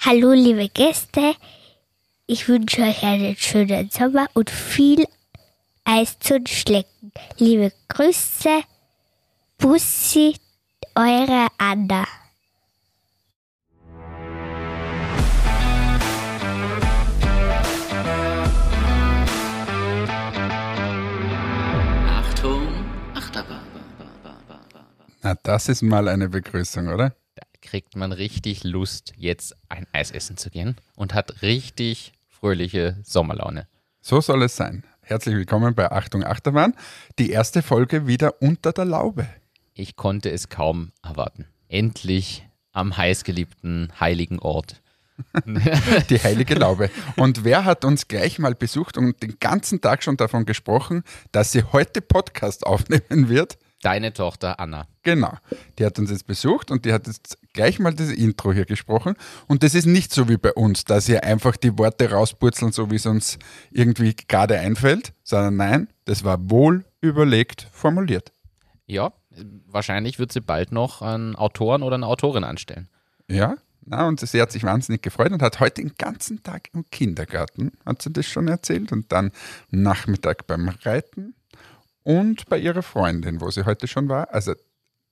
Hallo, liebe Gäste. Ich wünsche euch einen schönen Sommer und viel Eis zum Schlecken. Liebe Grüße, Bussi, eure Anna. Achtung, Achterbahn. Na, das ist mal eine Begrüßung, oder? Kriegt man richtig Lust, jetzt ein Eis essen zu gehen und hat richtig fröhliche Sommerlaune. So soll es sein. Herzlich willkommen bei Achtung Achterbahn. Die erste Folge wieder unter der Laube. Ich konnte es kaum erwarten. Endlich am heißgeliebten heiligen Ort. Die heilige Laube. Und wer hat uns gleich mal besucht und den ganzen Tag schon davon gesprochen, dass sie heute Podcast aufnehmen wird? Deine Tochter Anna. Genau. Die hat uns jetzt besucht und die hat jetzt gleich mal das Intro hier gesprochen. Und das ist nicht so wie bei uns, dass ihr einfach die Worte rauspurzeln, so wie es uns irgendwie gerade einfällt, sondern nein, das war wohl überlegt formuliert. Ja, wahrscheinlich wird sie bald noch einen Autoren oder eine Autorin anstellen. Ja, na, und sie hat sich wahnsinnig gefreut und hat heute den ganzen Tag im Kindergarten, hat sie das schon erzählt, und dann Nachmittag beim Reiten und bei ihrer Freundin, wo sie heute schon war. Also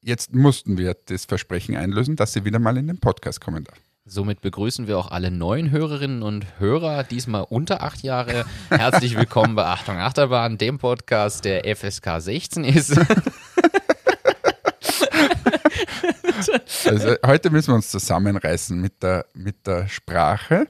jetzt mussten wir das Versprechen einlösen, dass sie wieder mal in den Podcast kommen darf. Somit begrüßen wir auch alle neuen Hörerinnen und Hörer, diesmal unter acht Jahre. Herzlich willkommen bei Achtung Achterbahn, dem Podcast, der FSK 16 ist. Also heute müssen wir uns zusammenreißen mit der, mit der Sprache.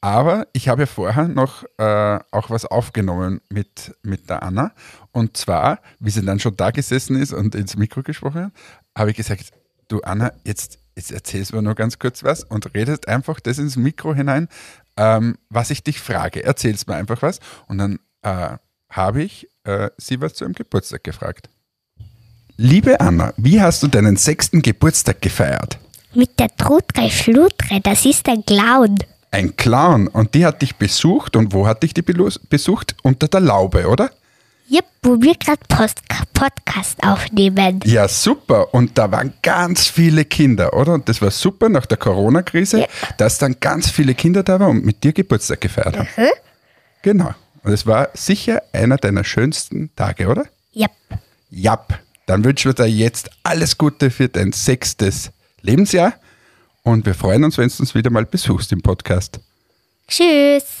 Aber ich habe ja vorher noch äh, auch was aufgenommen mit, mit der Anna. Und zwar, wie sie dann schon da gesessen ist und ins Mikro gesprochen hat, habe ich gesagt, du Anna, jetzt, jetzt erzählst du mir nur ganz kurz was und redest einfach das ins Mikro hinein, ähm, was ich dich frage. Erzählst mir einfach was. Und dann äh, habe ich äh, sie was zu ihrem Geburtstag gefragt. Liebe Anna, wie hast du deinen sechsten Geburtstag gefeiert? Mit der Trutre Schlutre, das ist ein Clown. Ein Clown. Und die hat dich besucht. Und wo hat dich die besucht? Unter der Laube, oder? Yep, wo wir gerade Podcast aufnehmen. Ja, super. Und da waren ganz viele Kinder, oder? Und das war super nach der Corona-Krise, Ja. dass dann ganz viele Kinder da waren und mit dir Geburtstag gefeiert haben. Genau. Und es war sicher einer deiner schönsten Tage, oder? Yep. Jap. Dann wünschen wir dir jetzt alles Gute für dein sechstes Lebensjahr. Und wir freuen uns, wenn du uns wieder mal besuchst im Podcast. Tschüss.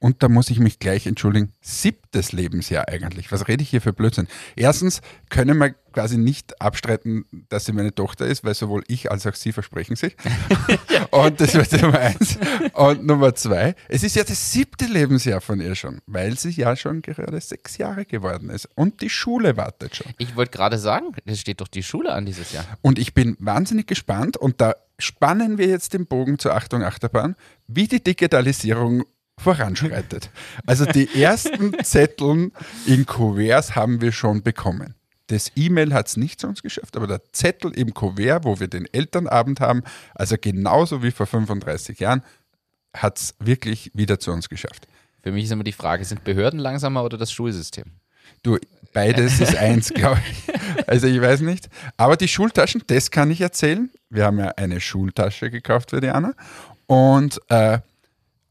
Und da muss ich mich gleich entschuldigen. Siebtes Lebensjahr eigentlich. Was rede ich hier für Blödsinn? Erstens können wir quasi nicht abstreiten, dass sie meine Tochter ist, weil sowohl ich als auch sie versprechen sich. Und das wird Nummer eins. Und Nummer zwei, es ist ja das siebte Lebensjahr von ihr schon, weil sie ja schon gerade sechs Jahre geworden ist. Und die Schule wartet schon. Ich wollte gerade sagen, es steht doch die Schule an dieses Jahr. Und ich bin wahnsinnig gespannt und da spannen wir jetzt den Bogen zur Achtung Achterbahn, wie die Digitalisierung voranschreitet. Also die ersten Zetteln in Kuverts haben wir schon bekommen. Das E-Mail hat es nicht zu uns geschafft, aber der Zettel im Kuvert, wo wir den Elternabend haben, also genauso wie vor 35 Jahren, hat es wirklich wieder zu uns geschafft. Für mich ist immer die Frage, sind Behörden langsamer oder das Schulsystem? Du, beides ist eins, glaube ich. Also ich weiß nicht. Aber die Schultaschen, das kann ich erzählen. Wir haben ja eine Schultasche gekauft für die Anna. Und äh,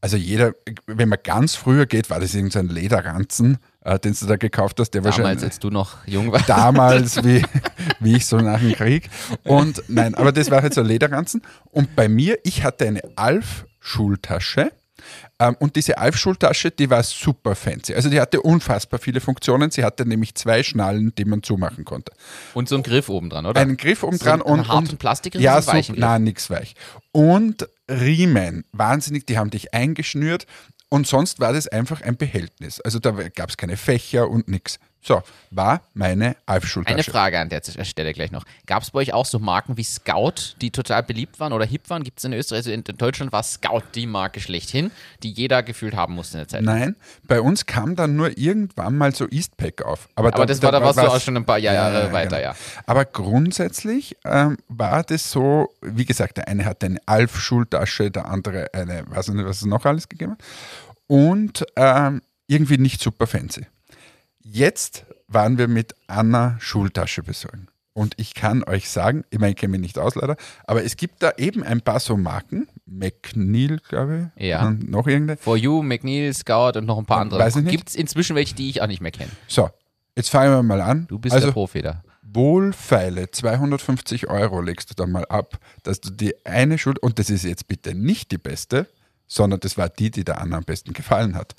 also jeder, wenn man ganz früher geht, war das irgendein Lederranzen, äh, den du da gekauft hast, der Damals, wahrscheinlich als du noch jung warst. damals, wie, wie ich so nach dem Krieg. Und nein, aber das war jetzt so ein Lederranzen. Und bei mir, ich hatte eine Alf-Schultasche. Ähm, und diese Alf-Schultasche, die war super fancy. Also die hatte unfassbar viele Funktionen. Sie hatte nämlich zwei Schnallen, die man zumachen konnte. Und so ein Griff oben dran, oder? Einen Griff oben dran So einen und, harten und Plastikgriff ja, so, einen nein, nix weich. Und Riemen, wahnsinnig, die haben dich eingeschnürt und sonst war das einfach ein Behältnis. Also da gab es keine Fächer und nix. So, war meine Alf-Schultasche. Eine Frage an der Stelle gleich noch. Gab es bei euch auch so Marken wie Scout, die total beliebt waren oder hip waren? Gibt es in Österreich, also in Deutschland war Scout die Marke schlechthin, die jeder gefühlt haben musste in der Zeit. Nein, bei uns kam dann nur irgendwann mal so Eastpack auf. Aber, Aber das war, da warst du auch schon ein paar Jahre weiter, ja. Aber grundsätzlich ähm, war das so, wie gesagt, der eine hatte eine Alf-Schultasche, der andere eine, weiß nicht, was es noch alles gegeben hat. Und ähm, irgendwie nicht super fancy. Jetzt waren wir mit Anna Schultasche besorgen. Und ich kann euch sagen, ich meine, ich kenne mich nicht aus leider, aber es gibt da eben ein paar so Marken, McNeil, glaube ich, Ja. und noch irgendeine. For You, McNeil, Scout und noch ein paar andere. Weiß ich nicht. Gibt es inzwischen welche, die ich auch nicht mehr kenne? So, jetzt fangen wir mal an. Du bist also, der Profi da. wohlfeile 250 Euro legst du da mal ab, dass du die eine Schuld, und das ist jetzt bitte nicht die beste, sondern das war die, die der Anna am besten gefallen hat.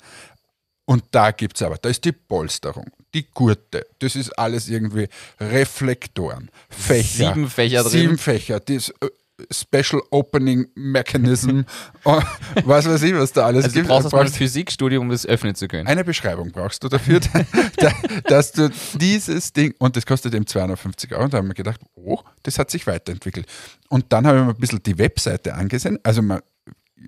Und da gibt es aber, da ist die Polsterung, die Gurte, das ist alles irgendwie Reflektoren, Fächer. Sieben Fächer drin. Sieben Fächer, das äh, Special Opening Mechanism, und was weiß ich, was da alles Also du gibt. brauchst erstmal ein Physikstudium, um das öffnen zu können. eine Beschreibung brauchst du dafür, da- dass du dieses Ding, und das kostet eben 250 Euro, und da haben wir gedacht, oh, das hat sich weiterentwickelt. Und dann habe ich mir ein bisschen die Webseite angesehen, also man,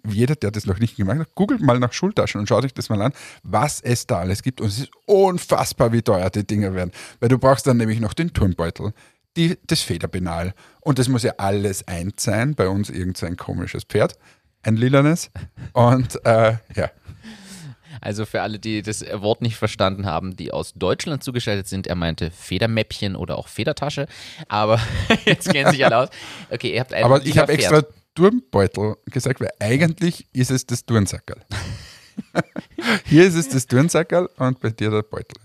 jeder, der das noch nicht gemacht hat, googelt mal nach Schultaschen und schaut euch das mal an, was es da alles gibt. Und es ist unfassbar, wie teuer die Dinger werden. Weil du brauchst dann nämlich noch den Turnbeutel, die, das Federpenal. Und das muss ja alles eins sein. Bei uns irgend so ein komisches Pferd, ein lilanes. Und äh, ja, Also für alle, die das Wort nicht verstanden haben, die aus Deutschland zugeschaltet sind, er meinte Federmäppchen oder auch Federtasche. Aber jetzt kennen sich alle aus. Okay, ihr habt ein Aber ich habe extra Turnbeutel gesagt, weil eigentlich ist es das Turnsackerl. Hier ist es das Turnsackerl und bei dir der Beutel.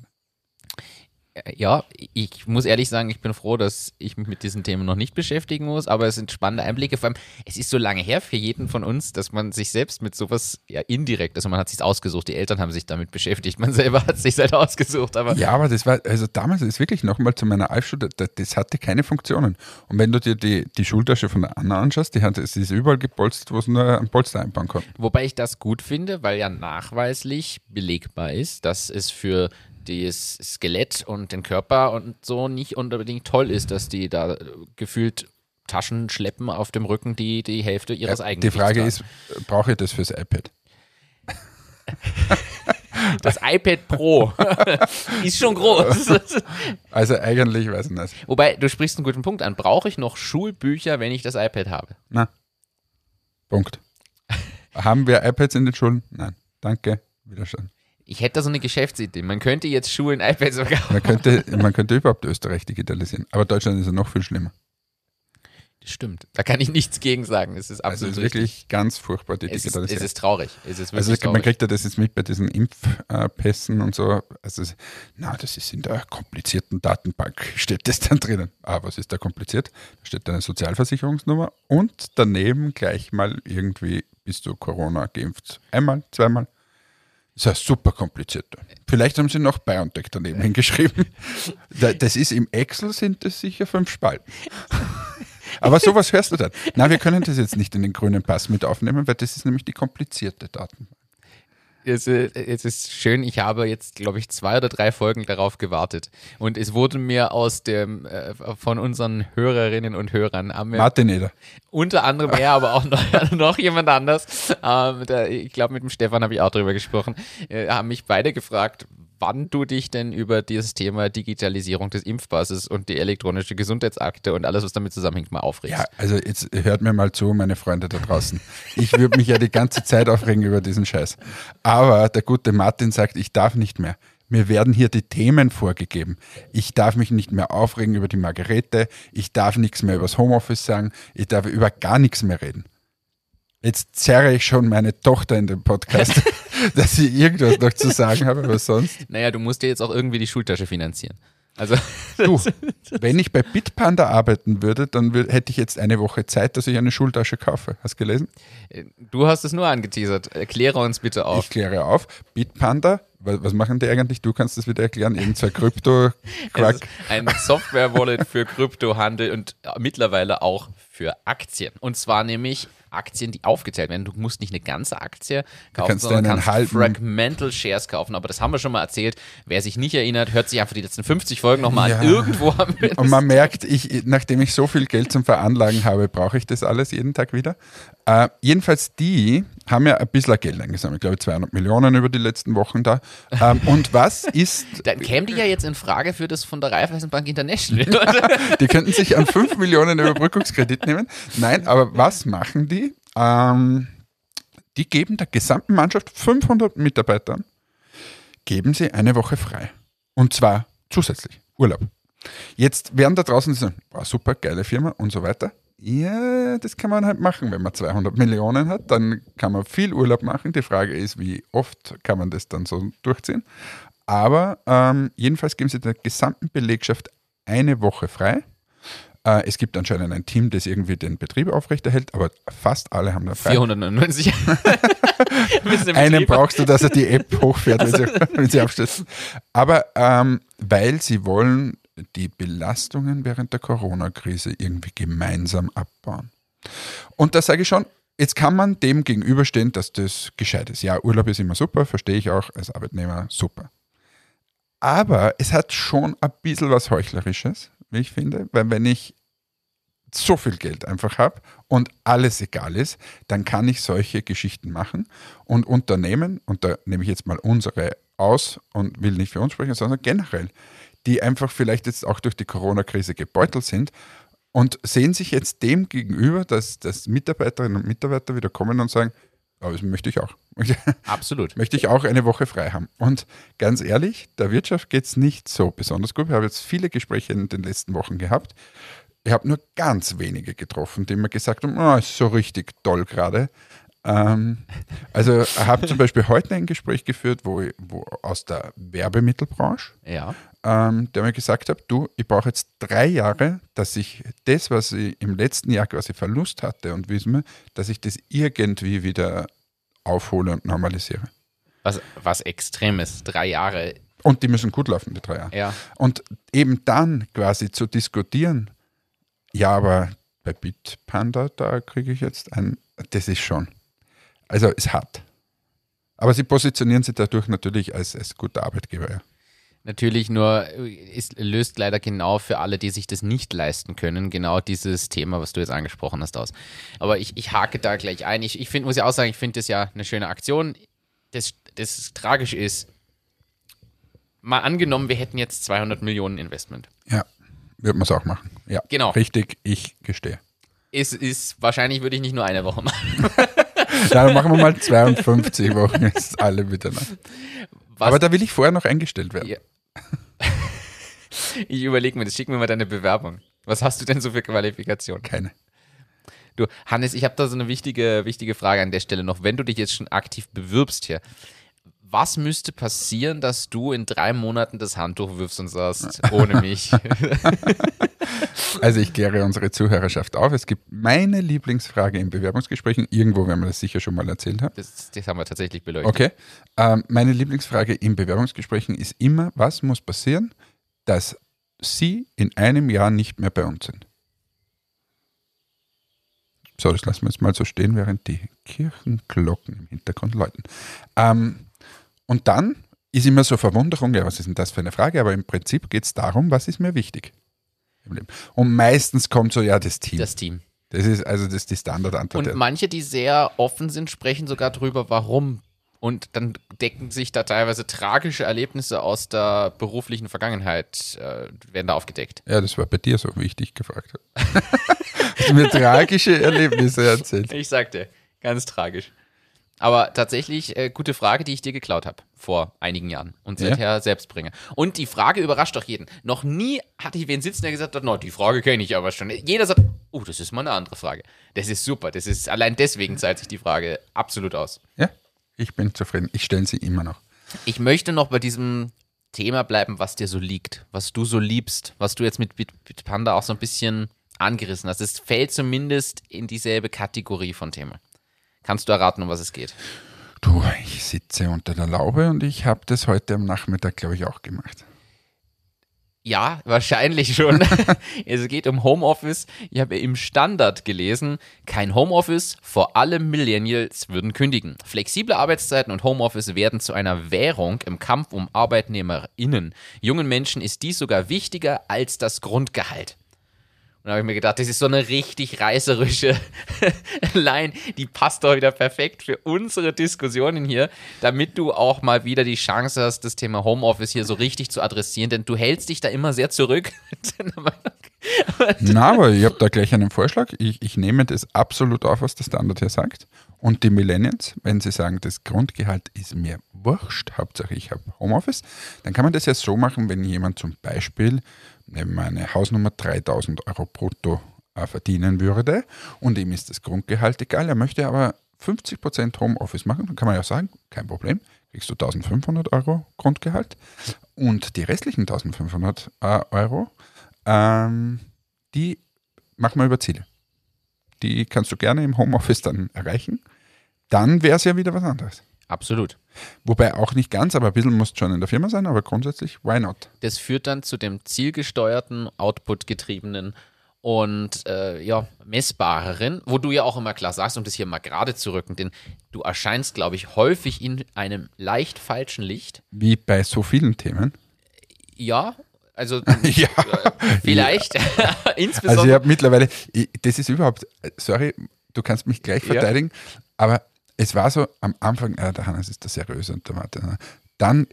Ja, ich muss ehrlich sagen, ich bin froh, dass ich mich mit diesen Themen noch nicht beschäftigen muss, aber es sind spannende Einblicke. Vor allem, es ist so lange her für jeden von uns, dass man sich selbst mit sowas ja indirekt, also man hat sich ausgesucht, die Eltern haben sich damit beschäftigt, man selber hat sich halt ausgesucht, aber Ja, aber das war, also damals ist wirklich nochmal zu meiner Alpschule, das, das hatte keine Funktionen. Und wenn du dir die, die Schultasche von der Anna anschaust, die hat, es ist überall gepolstert, wo es nur ein Polster einbauen konnte. Wobei ich das gut finde, weil ja nachweislich belegbar ist, dass es für das Skelett und den Körper und so nicht unbedingt toll ist, dass die da äh, gefühlt Taschen schleppen auf dem Rücken, die die Hälfte ihres Ja, eigenen die Frage ist, brauche ich das fürs iPad? das iPad Pro ist schon groß. Also eigentlich weiß ich nicht. Wobei, du sprichst einen guten Punkt an. Brauche ich noch Schulbücher, wenn ich das iPad habe? Na, Punkt. Haben wir iPads in den Schulen? Nein. Danke. Wiederschauen. Ich hätte da so eine Geschäftsidee. Man könnte jetzt Schulen iPads verkaufen. Man könnte, man könnte überhaupt Österreich digitalisieren. Aber Deutschland ist ja noch viel schlimmer. Das stimmt. Da kann ich nichts gegen sagen. Es ist Also absolut es ist richtig. wirklich ganz furchtbar, die Es ist, es Digitalisierung. ist traurig. Es ist also wirklich man traurig. kriegt ja das jetzt mit bei diesen Impfpässen und so. Also na, das ist in der komplizierten Datenbank, steht das dann drinnen. Ah, was ist da kompliziert? Da steht eine Sozialversicherungsnummer und daneben gleich mal irgendwie bist du Corona geimpft. Einmal, zweimal. Das ist ja super kompliziert. Vielleicht haben sie noch BioNTech daneben hingeschrieben. Da- Das ist im Excel sind das sicher fünf Spalten. Aber sowas hörst du dann. Na, wir können das jetzt nicht in den grünen Pass mit aufnehmen, weil das ist nämlich die komplizierte Daten. Es, äh, es ist schön, ich habe jetzt, glaube ich, zwei oder drei Folgen darauf gewartet. Und es wurde mir aus dem, äh, von unseren Hörerinnen und Hörern, haben wir Martin Eder. unter anderem er, aber auch noch, noch jemand anders, ähm, der, ich glaube, mit dem Stefan habe ich auch drüber gesprochen, äh, haben mich beide gefragt, wann du dich denn über dieses Thema Digitalisierung des Impfpasses und die elektronische Gesundheitsakte und alles, was damit zusammenhängt, mal aufregst. Ja, also jetzt hört mir mal zu, meine Freunde da draußen. Ich würde mich ja die ganze Zeit aufregen über diesen Scheiß. Aber der gute Martin sagt, ich darf nicht mehr. Mir werden hier die Themen vorgegeben. Ich darf mich nicht mehr aufregen über die Margarete. Ich darf nichts mehr über das Homeoffice sagen. Ich darf über gar nichts mehr reden. Jetzt zerre ich schon meine Tochter in den Podcast, dass sie irgendwas noch zu sagen habe, aber sonst. Naja, du musst dir jetzt auch irgendwie die Schultasche finanzieren. Also, Du, wenn ich bei Bitpanda arbeiten würde, dann wür- hätte ich jetzt eine Woche Zeit, dass ich eine Schultasche kaufe. Hast du gelesen? du hast es nur angeteasert. Erkläre uns bitte auf. Ich kläre auf. Bitpanda, wa- was machen die eigentlich? Du kannst das wieder erklären. Irgend so ein ist ein Software-Wallet für Kryptohandel und mittlerweile auch für Aktien. Und zwar nämlich Aktien, die aufgeteilt werden. Du musst nicht eine ganze Aktie kaufen, kannst sondern kannst halben- Fragmental Shares kaufen. Aber das haben wir schon mal erzählt. Wer sich nicht erinnert, hört sich einfach die letzten 50 Folgen nochmal Ja. an. Irgendwo haben wir das. Und man merkt, ich, nachdem ich so viel Geld zum Veranlagen habe, brauche ich das alles jeden Tag wieder. Äh, jedenfalls die haben ja ein bisschen Geld eingesammelt. Ich glaube 200 Millionen über die letzten Wochen da. Ähm, und was ist, Dann kämen die ja jetzt in Frage für das von der Raiffeisenbank International. die könnten sich an 5 Millionen Überbrückungskredit nehmen. Nein, aber was machen die? Ähm, die geben der gesamten Mannschaft 500 Mitarbeitern, geben sie eine Woche frei. Und zwar zusätzlich Urlaub. Jetzt werden da draußen so, oh, super, geile Firma und so weiter. Ja, das kann man halt machen, wenn man 200 Millionen hat, dann kann man viel Urlaub machen. Die Frage ist, wie oft kann man das dann so durchziehen. Aber ähm, jedenfalls geben sie der gesamten Belegschaft eine Woche frei. Äh, es gibt anscheinend ein Team, das irgendwie den Betrieb aufrechterhält, aber fast alle haben da frei. 499. Müssen im Einen brauchst du, dass er die App hochfährt, wenn, sie, wenn sie abstürzen. Aber ähm, weil sie wollen die Belastungen während der Corona-Krise irgendwie gemeinsam abbauen. Und da sage ich schon, jetzt kann man dem gegenüberstehen, dass das gescheit ist. Ja, Urlaub ist immer super, verstehe ich auch als Arbeitnehmer super. Aber es hat schon ein bisschen was Heuchlerisches, wie ich finde, weil wenn ich so viel Geld einfach habe und alles egal ist, dann kann ich solche Geschichten machen. Und Unternehmen, und da nehme ich jetzt mal unsere aus und will nicht für uns sprechen, sondern generell, die einfach vielleicht jetzt auch durch die Corona-Krise gebeutelt sind und sehen sich jetzt dem gegenüber, dass, dass Mitarbeiterinnen und Mitarbeiter wieder kommen und sagen, aber das möchte ich auch. Absolut. möchte ich auch eine Woche frei haben. Und ganz ehrlich, der Wirtschaft geht es nicht so besonders gut. Ich habe jetzt viele Gespräche in den letzten Wochen gehabt. Ich habe nur ganz wenige getroffen, die mir gesagt haben, oh, ist so richtig toll gerade. Ähm, also ich habe zum Beispiel heute ein Gespräch geführt, wo, wo aus der Werbemittelbranche, Ja. Ähm, der mir gesagt hat, du, ich brauche jetzt drei Jahre, dass ich das, was ich im letzten Jahr quasi Verlust hatte und wissen wir, dass ich das irgendwie wieder aufhole und normalisiere. Was, was Extremes. Drei Jahre. Und die müssen gut laufen, die drei Jahre. Ja. Und eben dann quasi zu diskutieren, ja, aber bei Bitpanda, da kriege ich jetzt ein, das ist schon. Also es hat. Aber sie positionieren sich dadurch natürlich als, als guter Arbeitgeber. Ja. Natürlich nur, es löst leider genau für alle, die sich das nicht leisten können, genau dieses Thema, was du jetzt angesprochen hast, aus. Aber ich, ich hake da gleich ein. Ich, ich find, muss ja auch sagen, ich finde das ja eine schöne Aktion. Das, das tragisch ist, mal angenommen, wir hätten jetzt 200 Millionen Investment. ja, wird man es auch machen. Ja, Genau. Richtig, ich gestehe. Es ist, wahrscheinlich würde ich nicht nur eine Woche machen. Dann machen wir mal 52 Wochen, ist alle miteinander. Was, Aber da will ich vorher noch eingestellt werden. Ja. ich überlege mir das, schick mir mal deine Bewerbung. Was hast du denn so für Qualifikationen? Keine. Du, Hannes, ich habe da so eine wichtige, wichtige Frage an der Stelle noch. Wenn du dich jetzt schon aktiv bewirbst hier, was müsste passieren, dass du in drei Monaten das Handtuch wirfst und sagst, ohne mich? Also ich kläre unsere Zuhörerschaft auf. Es gibt meine Lieblingsfrage in Bewerbungsgesprächen. Irgendwo werden wir das sicher schon mal erzählt haben. Das, das haben wir tatsächlich beleuchtet. Okay. Ähm, meine Lieblingsfrage in Bewerbungsgesprächen ist immer, was muss passieren, dass Sie in einem Jahr nicht mehr bei uns sind? So, das lassen wir jetzt mal so stehen, während die Kirchenglocken im Hintergrund läuten. Ähm, und dann ist immer so Verwunderung, ja, was ist denn das für eine Frage? Aber im Prinzip geht es darum, was ist mir wichtig im Leben. Und meistens kommt so, ja, das Team. Das Team. Das ist also das ist die Standardantwort. Und manche, die sehr offen sind, sprechen sogar drüber, warum. Und dann decken sich da teilweise tragische Erlebnisse aus der beruflichen Vergangenheit, äh, werden da aufgedeckt. Ja, das war bei dir so, wie ich dich gefragt habe. Hast mir tragische Erlebnisse erzählt? Ich sagte, ganz tragisch. Aber tatsächlich, äh, gute Frage, die ich dir geklaut habe vor einigen Jahren und Ja? seither selbst bringe. Und die Frage überrascht doch jeden. Noch nie hatte ich wen sitzen, der gesagt hat, no, die Frage kenne ich aber schon. Jeder sagt, oh, das ist mal eine andere Frage. Das ist super. Das ist allein deswegen zahlt sich die Frage absolut aus. Ja, ich bin zufrieden. Ich stelle sie immer noch. Ich möchte noch bei diesem Thema bleiben, was dir so liegt, was du so liebst, was du jetzt mit Bit- Bitpanda auch so ein bisschen angerissen hast. Es fällt zumindest in dieselbe Kategorie von Thema. Kannst du erraten, um was es geht? Du, ich sitze unter der Laube und ich habe das heute am Nachmittag, glaube ich, auch gemacht. Ja, wahrscheinlich schon. es geht um Homeoffice. Ich habe im Standard gelesen, kein Homeoffice, vor allem Millennials würden kündigen. Flexible Arbeitszeiten und Homeoffice werden zu einer Währung im Kampf um ArbeitnehmerInnen. Jungen Menschen ist dies sogar wichtiger als das Grundgehalt. Und habe ich mir gedacht, das ist so eine richtig reißerische Line, die passt doch wieder perfekt für unsere Diskussionen hier, damit du auch mal wieder die Chance hast, das Thema Homeoffice hier so richtig zu adressieren, denn du hältst dich da immer sehr zurück. Na, aber ich habe da gleich einen Vorschlag. Ich, ich nehme das absolut auf, was der Standard hier sagt. Und die Millennials, wenn sie sagen, das Grundgehalt ist mir wurscht, Hauptsache ich habe Homeoffice, dann kann man das ja so machen, wenn jemand zum Beispiel wir eine Hausnummer 3000 Euro brutto äh, verdienen würde und ihm ist das Grundgehalt egal, er möchte aber 50% Homeoffice machen, dann kann man ja sagen, kein Problem, kriegst du 1500 Euro Grundgehalt und die restlichen 1500 äh, Euro, ähm, die machen wir über Ziele. Die kannst du gerne im Homeoffice dann erreichen. Dann wäre es ja wieder was anderes. Absolut. Wobei auch nicht ganz, aber ein bisschen muss schon in der Firma sein, aber grundsätzlich, why not? Das führt dann zu dem zielgesteuerten, output-getriebenen und äh, ja, messbareren, wo du ja auch immer klar sagst, um das hier mal gerade zu rücken, denn du erscheinst, glaube ich, häufig in einem leicht falschen Licht. Wie bei so vielen Themen. Ja, also ja. äh, vielleicht, Also ich insbesondere. habe mittlerweile, ich, das ist überhaupt, sorry, du kannst mich gleich Ja. verteidigen, aber es war so am Anfang, äh, der Hannes ist der Seriöse und der Martin. ne? Dann,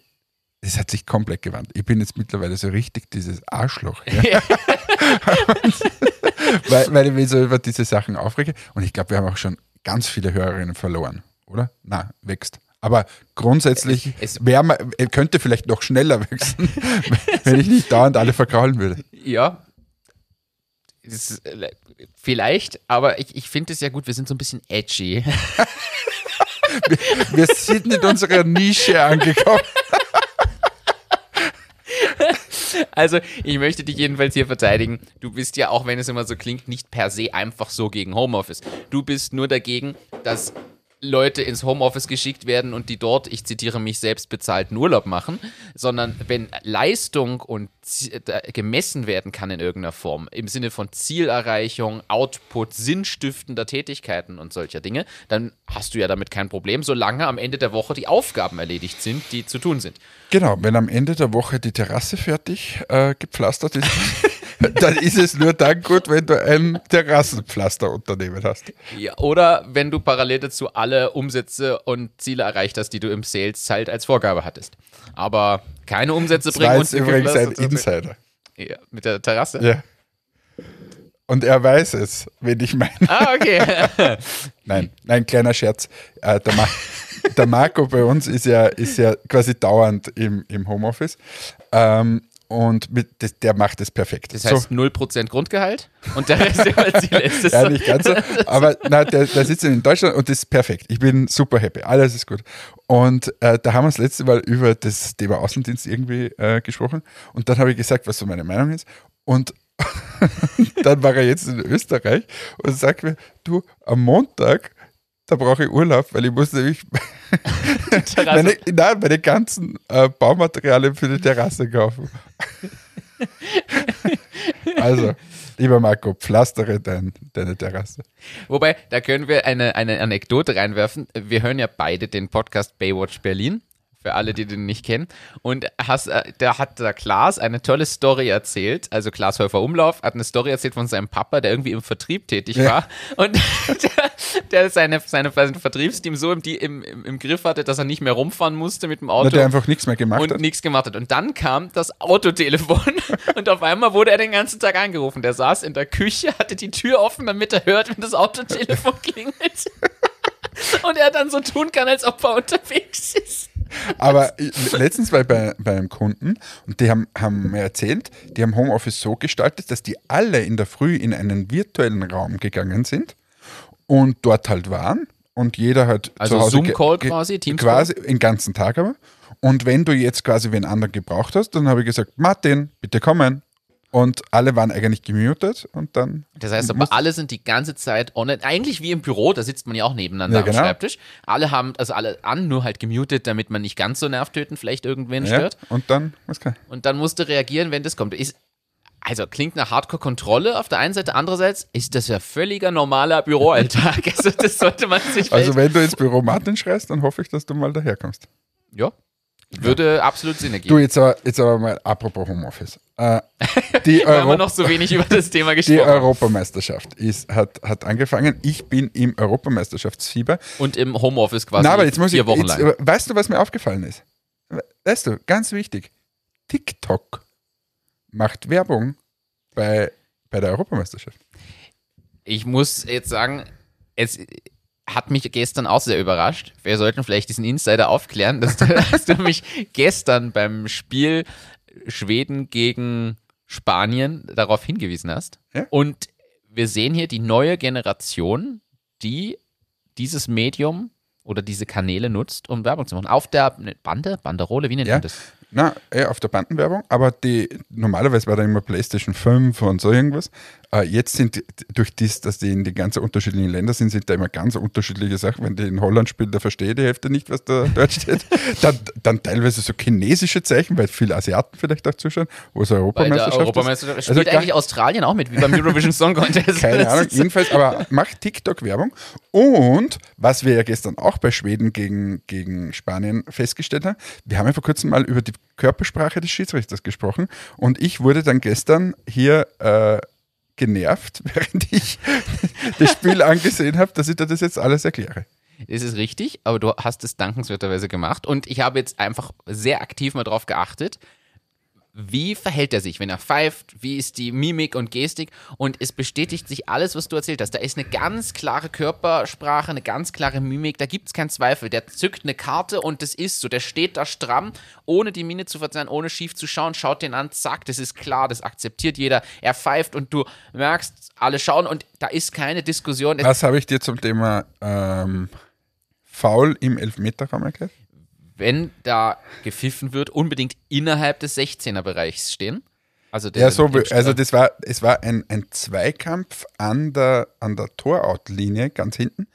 es hat sich komplett gewandt. Ich bin jetzt mittlerweile so richtig dieses Arschloch. Ja? weil, weil ich mich so über diese Sachen aufrege. Und ich glaube, wir haben auch schon ganz viele Hörerinnen verloren, oder? Na, wächst. Aber grundsätzlich Es- wär äh, könnte vielleicht noch schneller wachsen, wenn ich nicht dauernd alle verkraulen würde. Ja. Ist, vielleicht, aber ich, ich finde es ja gut, wir sind so ein bisschen edgy. Wir sind in unserer Nische angekommen. Also, ich möchte dich jedenfalls hier verteidigen. Du bist ja, auch wenn es immer so klingt, nicht per se einfach so gegen Homeoffice. Du bist nur dagegen, dass Leute ins Homeoffice geschickt werden und die dort, ich zitiere mich selbst, bezahlten Urlaub machen, sondern wenn Leistung und da- gemessen werden kann in irgendeiner Form, im Sinne von Zielerreichung, Output, sinnstiftender Tätigkeiten und solcher Dinge, dann hast du ja damit kein Problem, solange am Ende der Woche die Aufgaben erledigt sind, die zu tun sind. Genau, wenn am Ende der Woche die Terrasse fertig äh, gepflastert ist, dann ist es nur dann gut, wenn du ein Terrassenpflasterunternehmen hast. Ja, oder wenn du parallel dazu alle Umsätze und Ziele erreicht hast, die du im Sales halt als Vorgabe hattest. Aber keine Umsätze Das bringen jetzt übrigens ein Insider. Ja, mit der Terrasse. Ja. Und er weiß es, wenn ich meine. Ah, okay. Nein, nein, kleiner Scherz. Äh, der, Ma der Marco bei uns ist ja, ist ja quasi dauernd im, im Homeoffice. Ähm, und mit, das, der macht es perfekt. Das heißt 0% Grundgehalt und der Rest über Ziele. Ist das Ja, so? nicht ganz so. Aber na, der, der sitzt in Deutschland und das ist perfekt. Ich bin super happy. Alles ist gut. Und äh, da haben wir das letzte Mal über das Thema Außendienst irgendwie äh, gesprochen. Und dann habe ich gesagt, was so meine Meinung ist. Und dann war er jetzt in Österreich und sagt mir, du, am Montag, da brauche ich Urlaub, weil ich muss nämlich meine, nein, meine ganzen äh, Baumaterialien für die Terrasse kaufen. also, lieber Marco, pflastere dein, deine Terrasse. Wobei, da können wir eine, eine Anekdote reinwerfen. Wir hören ja beide den Podcast Baywatch Berlin. Für alle, die den nicht kennen. Und hast, äh, da hat der Klaas eine tolle Story erzählt. Also Klaas Häufer Umlauf hat eine Story erzählt von seinem Papa, der irgendwie im Vertrieb tätig Ja. war. Und der, der seine, seine, sein Vertriebsteam so im, im, im, Griff hatte, dass er nicht mehr rumfahren musste mit dem Auto. der einfach nichts mehr gemacht und hat. nichts gemacht hat. Und dann kam das Autotelefon und auf einmal wurde er den ganzen Tag angerufen. Der saß in der Küche, hatte die Tür offen, damit er hört, wenn das Autotelefon klingelt. Und er dann so tun kann, als ob er unterwegs ist. Aber letztens war ich bei, bei einem Kunden und die haben, haben mir erzählt, die haben Homeoffice so gestaltet, dass die alle in der Früh in einen virtuellen Raum gegangen sind und dort halt waren und jeder halt Also zu Hause ge- Zoom-Call quasi, Teams-Call? quasi den ganzen Tag aber. Und wenn du jetzt quasi wen anderen gebraucht hast, dann habe ich gesagt, Martin, bitte kommen. Und alle waren eigentlich gemutet und dann Das heißt aber, alle sind die ganze Zeit online. Eigentlich wie im Büro, da sitzt man ja auch nebeneinander Ja, genau. am Schreibtisch. Alle haben, also alle an, nur halt gemutet, damit man nicht ganz so nervtötend vielleicht irgendwen ja, stört. und dann was kann Und dann musste reagieren, wenn das kommt. Ist, also klingt nach Hardcore-Kontrolle auf der einen Seite, andererseits ist das ja völliger normaler Büroalltag. Also das sollte man sich Also wenn du ins Büro Martin schreist, dann hoffe ich, dass du mal daherkommst. ja, würde absolut Sinn Du, ergeben. jetzt aber, jetzt aber mal apropos Homeoffice. Äh, die, Weil wir Euro noch so wenig über das Thema die gesprochen haben. Europameisterschaft ist, hat, hat angefangen. Ich bin im Europameisterschaftsfieber. Und im Homeoffice quasi Na, aber jetzt muss vier ich, Wochen jetzt, lang. weißt du, was mir aufgefallen ist? Weißt du, ganz wichtig. TikTok macht Werbung bei, bei der Europameisterschaft. Ich muss jetzt sagen, es hat mich gestern auch sehr überrascht. Wir sollten vielleicht diesen Insider aufklären, dass du, dass du mich gestern beim Spiel Schweden gegen Spanien darauf hingewiesen hast. Ja. Und wir sehen hier die neue Generation, die dieses Medium oder diese Kanäle nutzt, um Werbung zu machen. Auf der Bande, Banderole, wie nennt Ja. man das? Na, ja, auf der Bandenwerbung, aber die normalerweise war da immer PlayStation 5 und so irgendwas. Äh, jetzt sind die- durch dies, dass die in die ganz unterschiedlichen Länder sind, sind da immer ganz unterschiedliche Sachen. Wenn die in Holland spielen, da verstehe die Hälfte nicht, was da dort steht. Dann, dann teilweise so chinesische Zeichen, weil viele Asiaten vielleicht auch zuschauen, wo es Europameisterschaft der ist. Europameisterschaft Also spielt gar- eigentlich Australien auch mit, wie beim Eurovision Song Contest. Keine Das Ahnung, jedenfalls, aber macht TikTok Werbung. Und was wir ja gestern auch bei Schweden gegen, gegen Spanien festgestellt haben, wir haben ja vor kurzem mal über die Körpersprache des Schiedsrichters gesprochen und ich wurde dann gestern hier äh, genervt, während ich das Spiel angesehen habe, dass ich dir das jetzt alles erkläre. Das ist richtig, aber du hast es dankenswerterweise gemacht. Und ich habe jetzt einfach sehr aktiv mal drauf geachtet, wie verhält er sich, wenn er pfeift, wie ist die Mimik und Gestik. Und es bestätigt sich alles, was du erzählt hast. Da ist eine ganz klare Körpersprache, eine ganz klare Mimik, da gibt es keinen Zweifel. Der zückt eine Karte und das ist so. Der steht da stramm, ohne die Miene zu verzerren, ohne schief zu schauen, schaut den an, zack, das ist klar, das akzeptiert jeder. Er pfeift und du merkst, alle schauen und da ist keine Diskussion. Was habe ich dir zum Thema ähm, Foul im Elfmeterraum erklärt? Wenn da gepfiffen wird, unbedingt innerhalb des 16er-Bereichs stehen. Also, der, Ja, so, also das war, es war ein, ein Zweikampf an der, an der Torout-Linie ganz hinten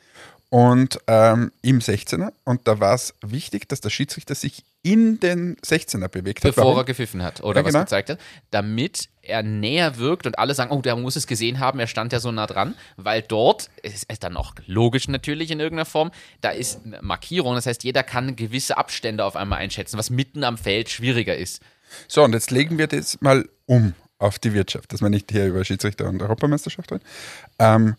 und ähm, im 16er. Und da war es wichtig, dass der Schiedsrichter sich in den 16er bewegt hat. bevor Warum? er gepfiffen hat oder Ja, was genau. gezeigt hat, damit er näher wirkt und alle sagen, oh, der muss es gesehen haben, er stand ja so nah dran, weil dort, es ist dann auch logisch natürlich in irgendeiner Form, da ist eine Markierung, das heißt, jeder kann gewisse Abstände auf einmal einschätzen, was mitten am Feld schwieriger ist. So, und jetzt legen wir das mal um auf die Wirtschaft, dass wir nicht hier über Schiedsrichter und Europameisterschaft reden. Ähm,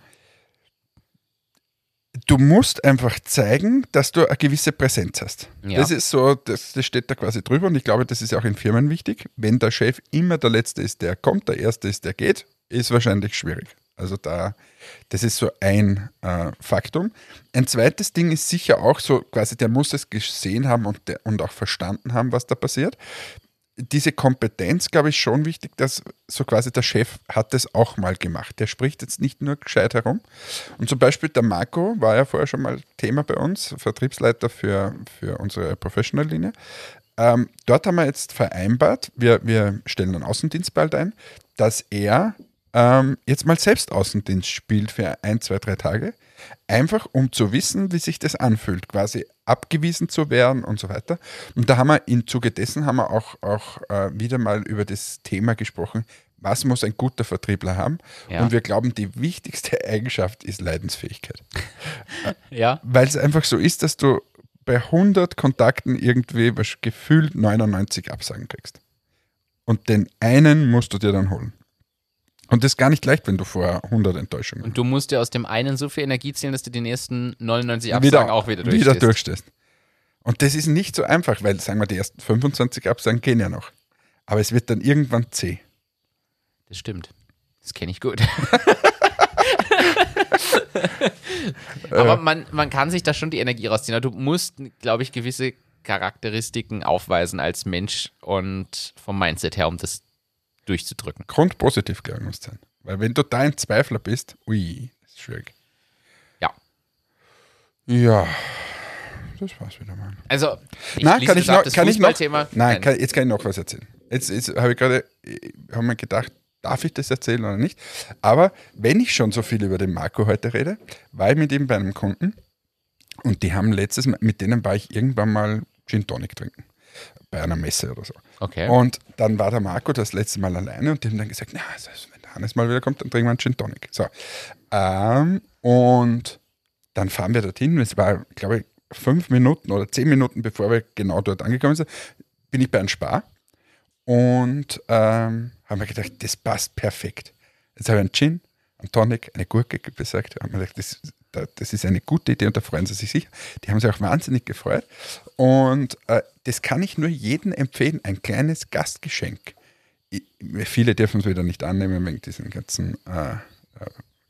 du musst einfach zeigen, dass du eine gewisse Präsenz hast. Ja. Das ist so, das, das steht da quasi drüber und ich glaube, das ist auch in Firmen wichtig. Wenn der Chef immer der Letzte ist, der kommt, der Erste ist, der geht, ist wahrscheinlich schwierig. Also da, das ist so ein äh, Faktum. Ein zweites Ding ist sicher auch so, quasi der muss es gesehen haben und, der, und auch verstanden haben, was da passiert diese Kompetenz, glaube ich, schon wichtig, dass so quasi der Chef hat das auch mal gemacht. Der spricht jetzt nicht nur gescheit herum. Und zum Beispiel der Marco war ja vorher schon mal Thema bei uns, Vertriebsleiter für, für unsere Professional-Linie. Ähm, dort haben wir jetzt vereinbart, wir, wir stellen einen Außendienst bald ein, dass er ähm, jetzt mal selbst Außendienst spielt für ein, zwei, drei Tage. Einfach um zu wissen, wie sich das anfühlt, quasi abgewiesen zu werden und so weiter. Und da haben wir im Zuge dessen haben wir auch, auch äh, wieder mal über das Thema gesprochen, was muss ein guter Vertriebler haben. Ja. Und wir glauben, die wichtigste Eigenschaft ist Leidensfähigkeit. Ja. Weil es einfach so ist, dass du bei 100 Kontakten irgendwie was gefühlt 99 Absagen kriegst. Und den einen musst du dir dann holen. Und das ist gar nicht leicht, wenn du vorher 100 Enttäuschungen Und du musst dir aus dem einen so viel Energie ziehen, dass du die nächsten 99 Absagen wieder, auch wieder wieder durchstehst. durchstehst. Und das ist nicht so einfach, weil, sagen wir, die ersten 25 Absagen gehen ja noch. Aber es wird dann irgendwann zäh. Das stimmt. Das kenne ich gut. Aber man, man kann sich da schon die Energie rausziehen. Du musst, glaube ich, gewisse Charakteristiken aufweisen als Mensch und vom Mindset her, um das durchzudrücken. Grundpositiv, glaube ich, muss sein. Weil wenn du da ein Zweifler bist, ui, ist schwierig. Ja. Ja, das war's wieder mal. Also, ich Nein, kann ich noch, das kann ich noch, Fußballthema. nein, kann, jetzt kann ich noch was erzählen. Jetzt, jetzt habe ich gerade, habe mir gedacht, darf ich das erzählen oder nicht? Aber wenn ich schon so viel über den Marco heute rede, war ich mit ihm bei einem Kunden und die haben letztes Mal, mit denen war ich irgendwann mal Gin Tonic trinken. Bei einer Messe oder so. Okay. Und dann war der Marco das letzte Mal alleine und die haben dann gesagt, na, also wenn der Hannes mal wieder kommt, dann trinken wir einen Gin Tonic. So. Ähm, und dann fahren wir dorthin. Es war, glaube ich, fünf Minuten oder zehn Minuten, bevor wir genau dort angekommen sind, bin ich bei einem Spar und ähm, haben mir gedacht, das passt perfekt. Jetzt habe ich einen Gin, einen Tonic, eine Gurke besorgt. Haben mir gedacht, das, das ist eine gute Idee und da freuen sie sich sicher. Die haben sich auch wahnsinnig gefreut. Und äh, das kann ich nur jedem empfehlen, ein kleines Gastgeschenk. Ich, viele dürfen es wieder nicht annehmen wegen diesen ganzen äh, äh,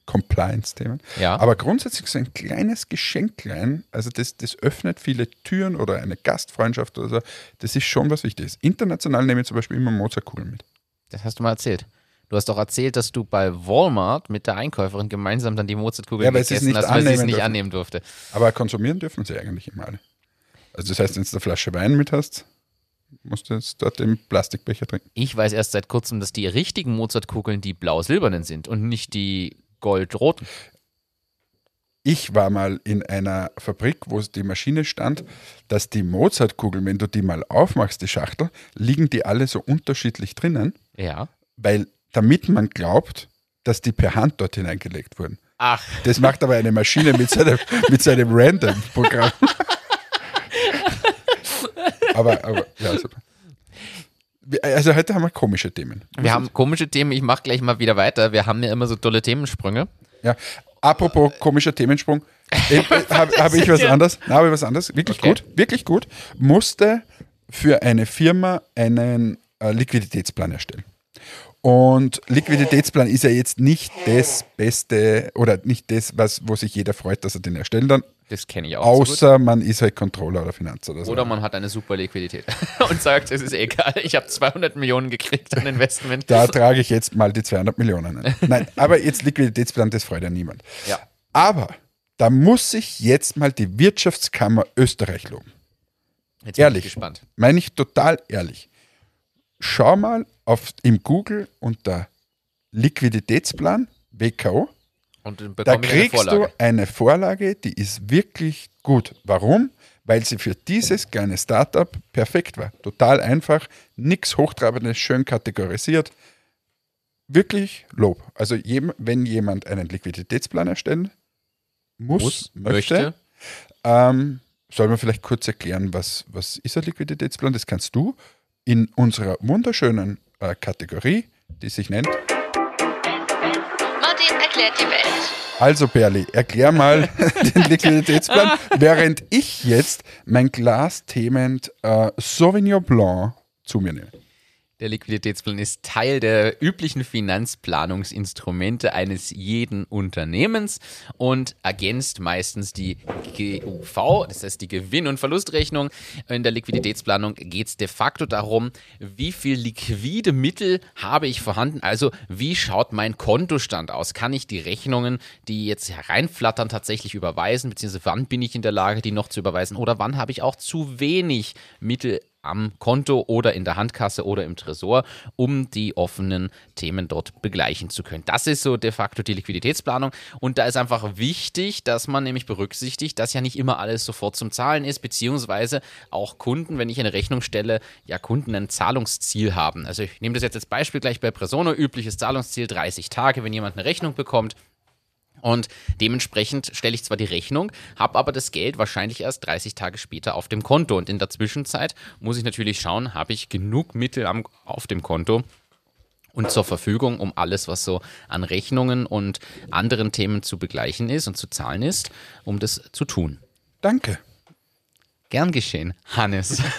Compliance-Themen. Ja. Aber grundsätzlich so ein kleines Geschenklein, also das, das öffnet viele Türen oder eine Gastfreundschaft oder so, das ist schon was Wichtiges. International nehme ich zum Beispiel immer Mozartkugeln mit. Das hast du mal erzählt. Du hast doch erzählt, dass du bei Walmart mit der Einkäuferin gemeinsam dann die Mozartkugel Ja, gegessen hast, weil sie es nicht dürfen. annehmen durfte. Aber konsumieren dürfen sie eigentlich immer alle. Also das heißt, wenn du eine Flasche Wein mit hast, musst du jetzt dort im Plastikbecher trinken. Ich weiß erst seit kurzem, dass die richtigen Mozartkugeln die blau-silbernen sind und nicht die gold-roten. Ich war mal in einer Fabrik, wo die Maschine stand, dass die Mozartkugeln, wenn du die mal aufmachst, die Schachtel, liegen die alle so unterschiedlich drinnen, Ja. weil damit man glaubt, dass die per Hand dort hineingelegt wurden. Ach, Das macht aber eine Maschine mit seinem, mit seinem Random-Programm. aber, aber, ja, super. Also heute haben wir komische Themen. wir haben komische Themen. Ich mache gleich mal wieder weiter. Wir haben ja immer so tolle Themensprünge. Ja. Apropos komischer Themensprung, äh, habe hab ich was anderes? Na, habe ich was anderes? Wirklich Okay. gut, wirklich gut. Musste für eine Firma einen äh, Liquiditätsplan erstellen. Und Liquiditätsplan ist ja jetzt nicht das Beste oder nicht das, was, wo sich jeder freut, dass er den erstellen kann, Das kenne ich auch. so außer man ist halt Controller oder Finanzer oder so. Oder man hat eine super Liquidität und sagt, es ist egal, ich habe 200 Millionen gekriegt an Investment. Da trage ich jetzt mal die 200 Millionen ein. Nein, aber jetzt Liquiditätsplan, das freut ja niemand. Ja. Aber da muss sich jetzt mal die Wirtschaftskammer Österreich loben. Jetzt bin Ehrlich. ich gespannt. Meine ich total ehrlich. Schau mal auf, im Google unter Liquiditätsplan, WKO. Und Da eine kriegst Vorlage. du eine Vorlage, die ist wirklich gut. Warum? Weil sie für dieses kleine Startup perfekt war. Total einfach, nichts Hochtrabendes, schön kategorisiert. Wirklich Lob. Also wenn jemand einen Liquiditätsplan erstellen muss, Muss, möchte, möchte. Ähm, soll man vielleicht kurz erklären, was, was ist ein Liquiditätsplan? Das kannst du in unserer wunderschönen äh, Kategorie, die sich nennt Martin erklärt die Welt. Also Berli, erklär mal den Liquiditätsplan, während ich jetzt mein Glas themend äh, Sauvignon Blanc zu mir nehme. Der Liquiditätsplan ist Teil der üblichen Finanzplanungsinstrumente eines jeden Unternehmens und ergänzt meistens die GUV, das heißt die Gewinn- und Verlustrechnung. In der Liquiditätsplanung geht es de facto darum, wie viel liquide Mittel habe ich vorhanden, also wie schaut mein Kontostand aus? Kann ich die Rechnungen, die jetzt hereinflattern, tatsächlich überweisen, beziehungsweise wann bin ich in der Lage, die noch zu überweisen oder wann habe ich auch zu wenig Mittel am Konto oder in der Handkasse oder im Tresor, um die offenen Themen dort begleichen zu können. Das ist so de facto die Liquiditätsplanung und da ist einfach wichtig, dass man nämlich berücksichtigt, dass ja nicht immer alles sofort zum Zahlen ist, beziehungsweise auch Kunden, wenn ich eine Rechnung stelle, ja Kunden ein Zahlungsziel haben. Also ich nehme das jetzt als Beispiel gleich bei Presono, übliches Zahlungsziel 30 Tage, wenn jemand eine Rechnung bekommt, und dementsprechend stelle ich zwar die Rechnung, habe aber das Geld wahrscheinlich erst 30 Tage später auf dem Konto. Und in der Zwischenzeit muss ich natürlich schauen, habe ich genug Mittel am, auf dem Konto und zur Verfügung, um alles, was so an Rechnungen und anderen Themen zu begleichen ist und zu zahlen ist, um das zu tun. Danke. Gern geschehen, Hannes.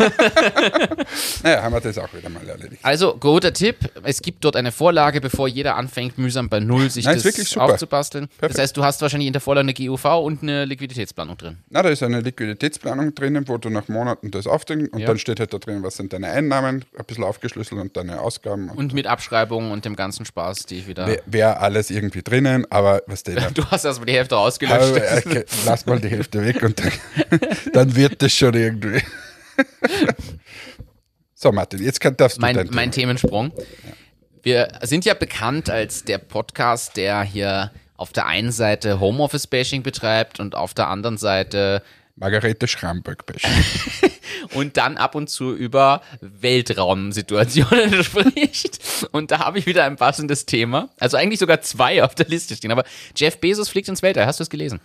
Naja, haben wir das auch wieder mal erledigt. Also, guter Tipp. Es gibt dort eine Vorlage, bevor jeder anfängt, mühsam bei Null sich Nein, das wirklich super. aufzubasteln. Perfekt. Das heißt, du hast wahrscheinlich in der Vorlage eine GUV und eine Liquiditätsplanung drin. Na, da ist eine Liquiditätsplanung drinnen, wo du nach Monaten das aufdenkst und Ja. dann steht halt da drin, was sind deine Einnahmen, ein bisschen aufgeschlüsselt und deine Ausgaben. Und Und mit Abschreibungen und dem ganzen Spaß, die ich wieder. Wäre wär alles irgendwie drinnen, aber was der Du hast erstmal die Hälfte rausgelöscht. Aber, okay, lass mal die Hälfte weg und dann, dann wird das schon irgendwie. So, Martin, jetzt kann, darfst du mein, dein mein Thema. Themensprung. Wir sind ja bekannt als der Podcast, der hier auf der einen Seite Homeoffice-Bashing betreibt und auf der anderen Seite Margarete Schramböck und dann ab und zu über Weltraumsituationen spricht. Und da habe ich wieder ein passendes Thema. Also eigentlich sogar zwei auf der Liste stehen. Aber Jeff Bezos fliegt ins Weltall. Hast du es gelesen?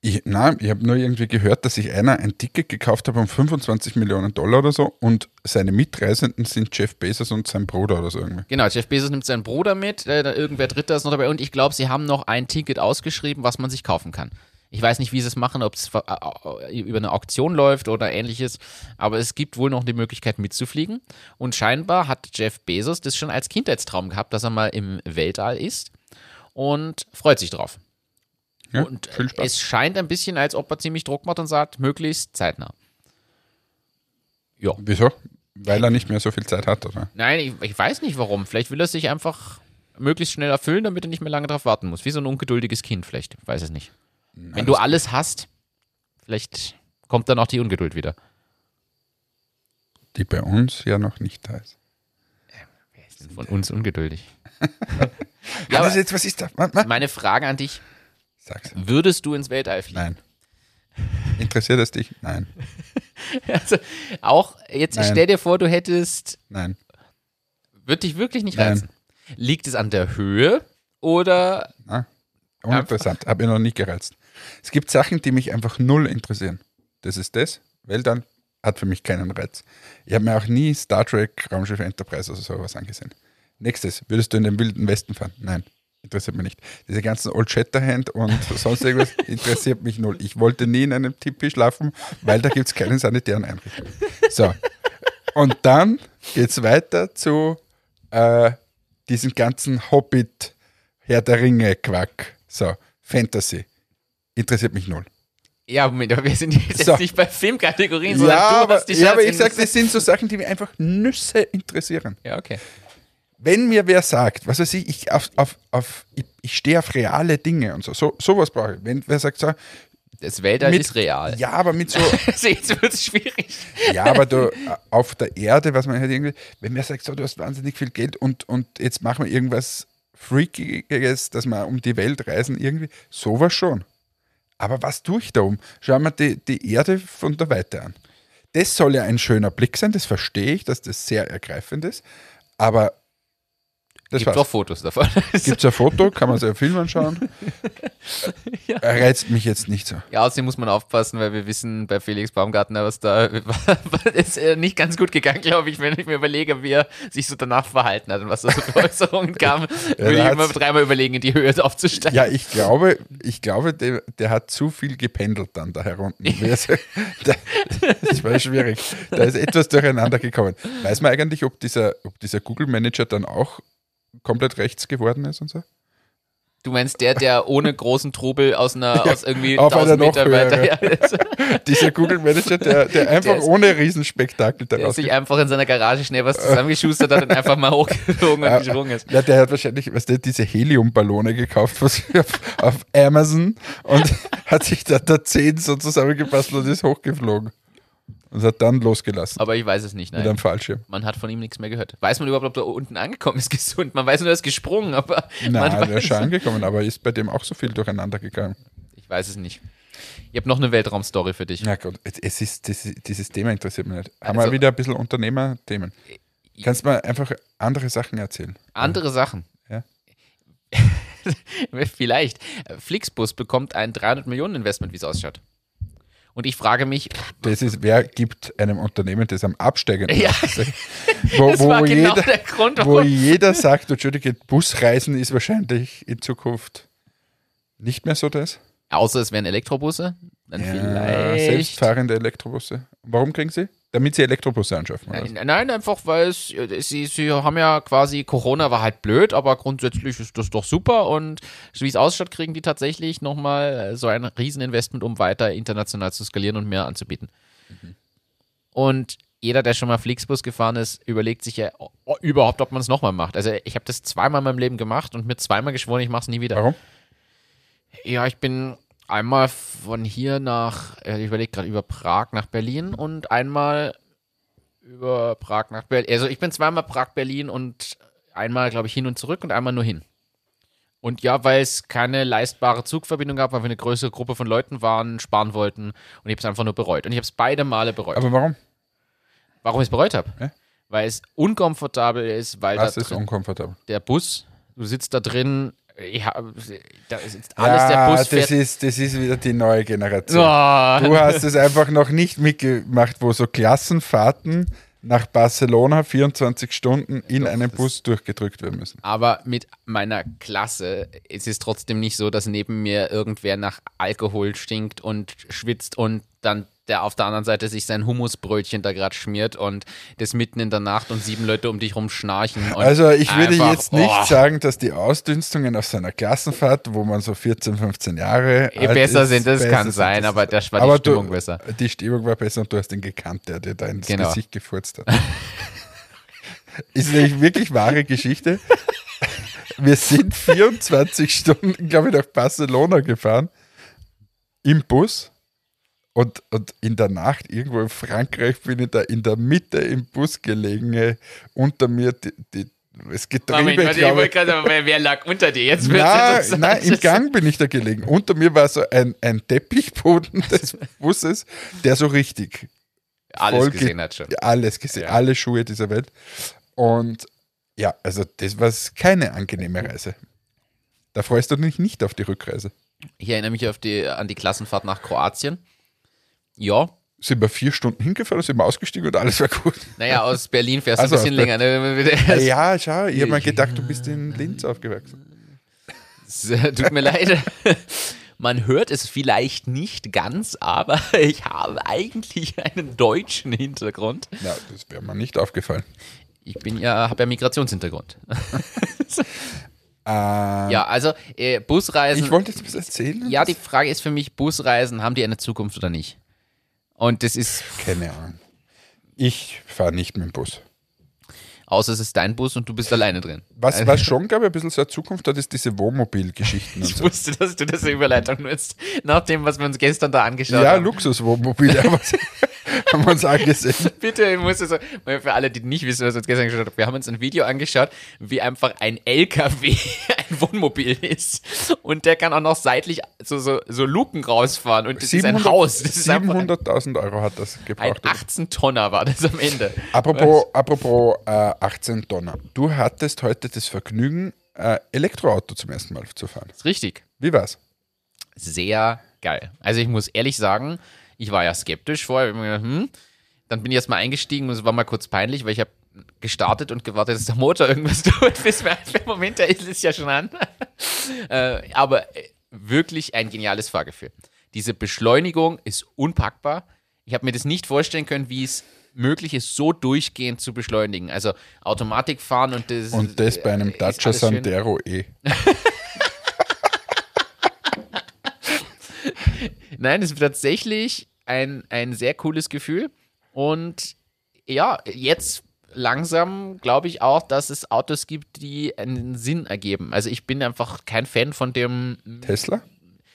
Ich, nein, ich habe nur irgendwie gehört, dass sich einer ein Ticket gekauft hat um 25 Millionen Dollar oder so und seine Mitreisenden sind Jeff Bezos und sein Bruder oder so irgendwie. Genau, Jeff Bezos nimmt seinen Bruder mit, äh, irgendwer Dritter ist noch dabei und ich glaube, sie haben noch ein Ticket ausgeschrieben, was man sich kaufen kann. Ich weiß nicht, wie sie es machen, ob es über eine Auktion läuft oder ähnliches, aber es gibt wohl noch die Möglichkeit mitzufliegen und scheinbar hat Jeff Bezos das schon als Kindheitstraum gehabt, dass er mal im Weltall ist und freut sich drauf. Ja, und äh, es scheint ein bisschen, als ob er ziemlich Druck macht und sagt, möglichst zeitnah. Ja. Wieso? Weil er nicht mehr so viel Zeit hat, oder? Nein, ich, ich weiß nicht warum. Vielleicht will er sich einfach möglichst schnell erfüllen, damit er nicht mehr lange darauf warten muss. Wie so ein ungeduldiges Kind vielleicht. Ich weiß es nicht. Wenn du alles hast, vielleicht kommt dann auch die Ungeduld wieder. Die bei uns ja noch nicht da ist. Von uns ungeduldig. Ja, aber jetzt, was ist da? Ma- ma- meine Frage an dich: Sag's. Würdest du ins Weltall fliegen? Nein. Interessiert es dich? Nein. Also, auch jetzt Nein. stell dir vor, du hättest, Nein. wird dich wirklich nicht Nein. reizen. Liegt es an der Höhe oder Na, uninteressant. Habe ich noch nie gereizt. Es gibt Sachen, die mich einfach null interessieren. Das ist das. Weltall hat für mich keinen Reiz. Ich habe mir auch nie Star Trek, Raumschiff Enterprise oder sowas angesehen. Nächstes, würdest du in den Wilden Westen fahren? Nein, interessiert mich nicht. Diese ganzen Old Shatterhand und sonst irgendwas interessiert mich null. Ich wollte nie in einem Tipi schlafen, weil da gibt es keine sanitären Einrichtungen. So. Und dann geht es weiter zu äh, diesen ganzen Hobbit, Herr der Ringe, Quack. So, Fantasy. Interessiert mich null. Ja, Moment, aber wir sind jetzt So. nicht bei Filmkategorien, sondern Ja, du aber, hast die ja, aber ich sage, das sind so Sachen, die mich einfach Nüsse interessieren. Ja, okay. Wenn mir wer sagt, was weiß ich, ich, auf, auf, auf, ich, ich stehe auf reale Dinge und so, so sowas brauche ich. Wenn wer sagt so, Das Weltall mit, ist real. Ja, aber mit so, jetzt wird es schwierig. ja, aber du, auf der Erde, was man halt irgendwie, wenn wer sagt so, du hast wahnsinnig viel Geld und, und jetzt machen wir irgendwas Freakiges, dass wir um die Welt reisen, irgendwie, sowas schon. Aber was tue ich da um? Schau mal die, die Erde von der Weite an. Das soll ja ein schöner Blick sein, das verstehe ich, dass das sehr ergreifend ist. Aber das Gibt war's. auch Fotos davon. Gibt es ein Foto, kann man sich einen Film anschauen. Er reizt mich jetzt nicht so. Ja, außerdem muss man aufpassen, weil wir wissen bei Felix Baumgartner, was da ist äh, nicht ganz gut gegangen, glaube ich, wenn ich mir überlege, wie er sich so danach verhalten hat und was da so für Äußerungen kamen. würde ich immer dreimal überlegen, in die Höhe aufzusteigen. Ja, ich glaube, ich glaube der, der hat zu viel gependelt dann da herunten. Er Das war schwierig. Da ist etwas durcheinander gekommen. Weiß man eigentlich, ob dieser, ob dieser Google Manager dann auch komplett rechts geworden ist und so? Du meinst der, der ohne großen Trubel aus einer, aus irgendwie auf einer 1000 Meter weiter, ja, der, Dieser Google Manager, der, der einfach ist- ohne Riesenspektakel der daraus sich einfach in seiner Garage schnell was zusammengeschustert hat und einfach mal hochgeflogen und gesprungen ist. Ja, der hat wahrscheinlich, was der, diese Heliumballone gekauft was auf, auf Amazon und hat sich da, da zehn so zusammengepasst und ist hochgeflogen. Und hat dann losgelassen. Aber ich weiß es nicht, mit nein. einem Fallschirm. Man hat von ihm nichts mehr gehört. Weiß man überhaupt, ob er unten angekommen ist, gesund? Man weiß nur, er ist gesprungen, aber Nein, weiß, ist schon angekommen, aber ist bei dem auch so viel durcheinander gegangen. ich weiß es nicht. Ich habe noch eine Weltraumstory für dich. Na Gott, es- ist, das, dieses Thema interessiert mich nicht. Haben Also- wir wieder ein bisschen Unternehmerthemen. Kannst du mir einfach andere Sachen erzählen? Andere Sachen. Ja. Vielleicht. Flixbus bekommt ein 300 Millionen Investment, wie es ausschaut. Und ich frage mich, Das ist, wer gibt einem Unternehmen, das am Absteigenden Ja. ist, wo, das wo, war genau jeder, der Grund, wo jeder sagt, Entschuldige, Busreisen ist wahrscheinlich in Zukunft nicht mehr so das. Außer es wären Elektrobusse. Dann Ja, vielleicht. selbstfahrende Elektrobusse. Warum kriegen sie? Damit sie Elektrobusse anschaffen. Nein, nein, einfach weil es, äh, sie, sie haben ja quasi, Corona war halt blöd, aber grundsätzlich ist das doch super und wie es ausschaut, kriegen die tatsächlich nochmal so ein Rieseninvestment, um weiter international zu skalieren und mehr anzubieten. Und jeder, der schon mal Flixbus gefahren ist, überlegt sich ja überhaupt, ob man es nochmal macht. Also ich habe das zweimal in meinem Leben gemacht und mir zweimal geschworen, ich mache es nie wieder. Warum? Ja, ich bin einmal von hier nach, äh, ich überlege gerade, über Prag nach Berlin und einmal über Prag nach Berlin. Also ich bin zweimal Prag-Berlin und einmal, glaube ich, hin und zurück und einmal nur hin. Und ja, weil es keine leistbare Zugverbindung gab, weil wir eine größere Gruppe von Leuten waren, sparen wollten und ich habe es einfach nur bereut. Und ich habe es beide Male bereut. Aber warum? Warum ich es bereut habe? Hä? Weil es unkomfortabel ist, weil Was ist unkomfortabel? der Bus, du sitzt da drin, ja, da sitzt alles, der Bus das ist, das ist wieder die neue Generation. Oh. Du hast es einfach noch nicht mitgemacht, wo so Klassenfahrten nach Barcelona 24 Stunden in einem Bus durchgedrückt werden müssen. Aber mit meiner Klasse ist es trotzdem nicht so, dass neben mir irgendwer nach Alkohol stinkt und schwitzt und dann der auf der anderen Seite sich sein Hummusbrötchen da gerade schmiert und das mitten in der Nacht und sieben Leute um dich rum schnarchen. Also ich würde einfach, jetzt nicht oh, sagen, dass die Ausdünstungen auf seiner Klassenfahrt, wo man so 14, 15 Jahre eh alt besser ist, sind, das besser kann sein, Das aber das war die aber Stimmung du, besser. Die Stimmung war besser und du hast den gekannt, der dir da ins Genau. Gesicht gefurzt hat. ist nämlich wirklich wahre Geschichte. Wir sind 24 Stunden, glaube ich, nach Barcelona gefahren im Bus. Und, und in der Nacht irgendwo in Frankreich bin ich da in der Mitte im Bus gelegen, äh, unter mir die, die, das Getriebe, Moment, warte, ich glaube wollte gerade sagen, wer, lag unter dir? Jetzt Nein, nein, im Gang bin ich da gelegen. Unter mir war so ein, ein Teppichboden des Busses, der so richtig Alles gesehen hat schon. alles gesehen, Ja. alle Schuhe dieser Welt. Und ja, also das war keine angenehme Reise. Da freust du dich nicht auf die Rückreise. Ich erinnere mich auf die, an die Klassenfahrt nach Kroatien. Ja, Sind wir vier Stunden hingefahren, sind wir ausgestiegen und alles war gut. naja, aus Berlin fährst du Also ein bisschen länger. Ne? Ja, schau, ich habe mir gedacht, du bist in Linz aufgewachsen. Äh, Tut mir leid. Man hört es vielleicht nicht ganz, aber ich habe eigentlich einen deutschen Hintergrund. Na, das wäre mir nicht aufgefallen. Ich bin ja, habe ja Migrationshintergrund. Äh, Ja, also äh, Busreisen. Ich wollte jetzt was erzählen. ja, die Frage ist für mich, Busreisen, haben die eine Zukunft oder nicht? Und das ist, Keine Ahnung. Ich fahre nicht mit dem Bus. außer es ist dein Bus und du bist alleine drin. Was, was schon, glaube ich, ein bisschen so eine Zukunft hat, ist diese Wohnmobil-Geschichten. Ich so. wusste, dass du das Überleitung nutzt. Nach dem, was wir uns gestern da angeschaut Ja, haben. Luxuswohnmobile haben wir- uns angesehen. Bitte, ich muss weil für alle, die nicht wissen, was wir uns gestern angeschaut haben, wir haben uns ein Video angeschaut, wie einfach ein LKW ein Wohnmobil ist. Und der kann auch noch seitlich so, so, so Luken rausfahren. Und das ist ein Haus. Das ist einfach ein, 700.000 Euro hat das ein gebraucht. 18-Tonner war das am Ende. Apropos, apropos äh, 18 Tonner. Du hattest heute das Vergnügen, äh, Elektroauto zum ersten Mal zu fahren. Das ist richtig. Wie war's? Sehr geil. Also ich muss ehrlich sagen, ich war ja skeptisch vorher. Gedacht, hm. Dann bin ich erst mal eingestiegen und es war mal kurz peinlich, weil ich habe gestartet und gewartet, dass der Motor irgendwas tut. Bis mir Moment, da ist es ja schon an. äh, aber äh, wirklich ein geniales Fahrgefühl. Diese Beschleunigung ist unpackbar. Ich habe mir das nicht vorstellen können, wie es möglich ist, so durchgehend zu beschleunigen. Also Automatik fahren und das Und das bei einem ist Dacia. Sandero E. Nein, es ist tatsächlich ein, ein sehr cooles Gefühl. Und ja, jetzt langsam glaube ich auch, dass es Autos gibt, die einen Sinn ergeben. Also ich bin einfach kein Fan von dem Tesla?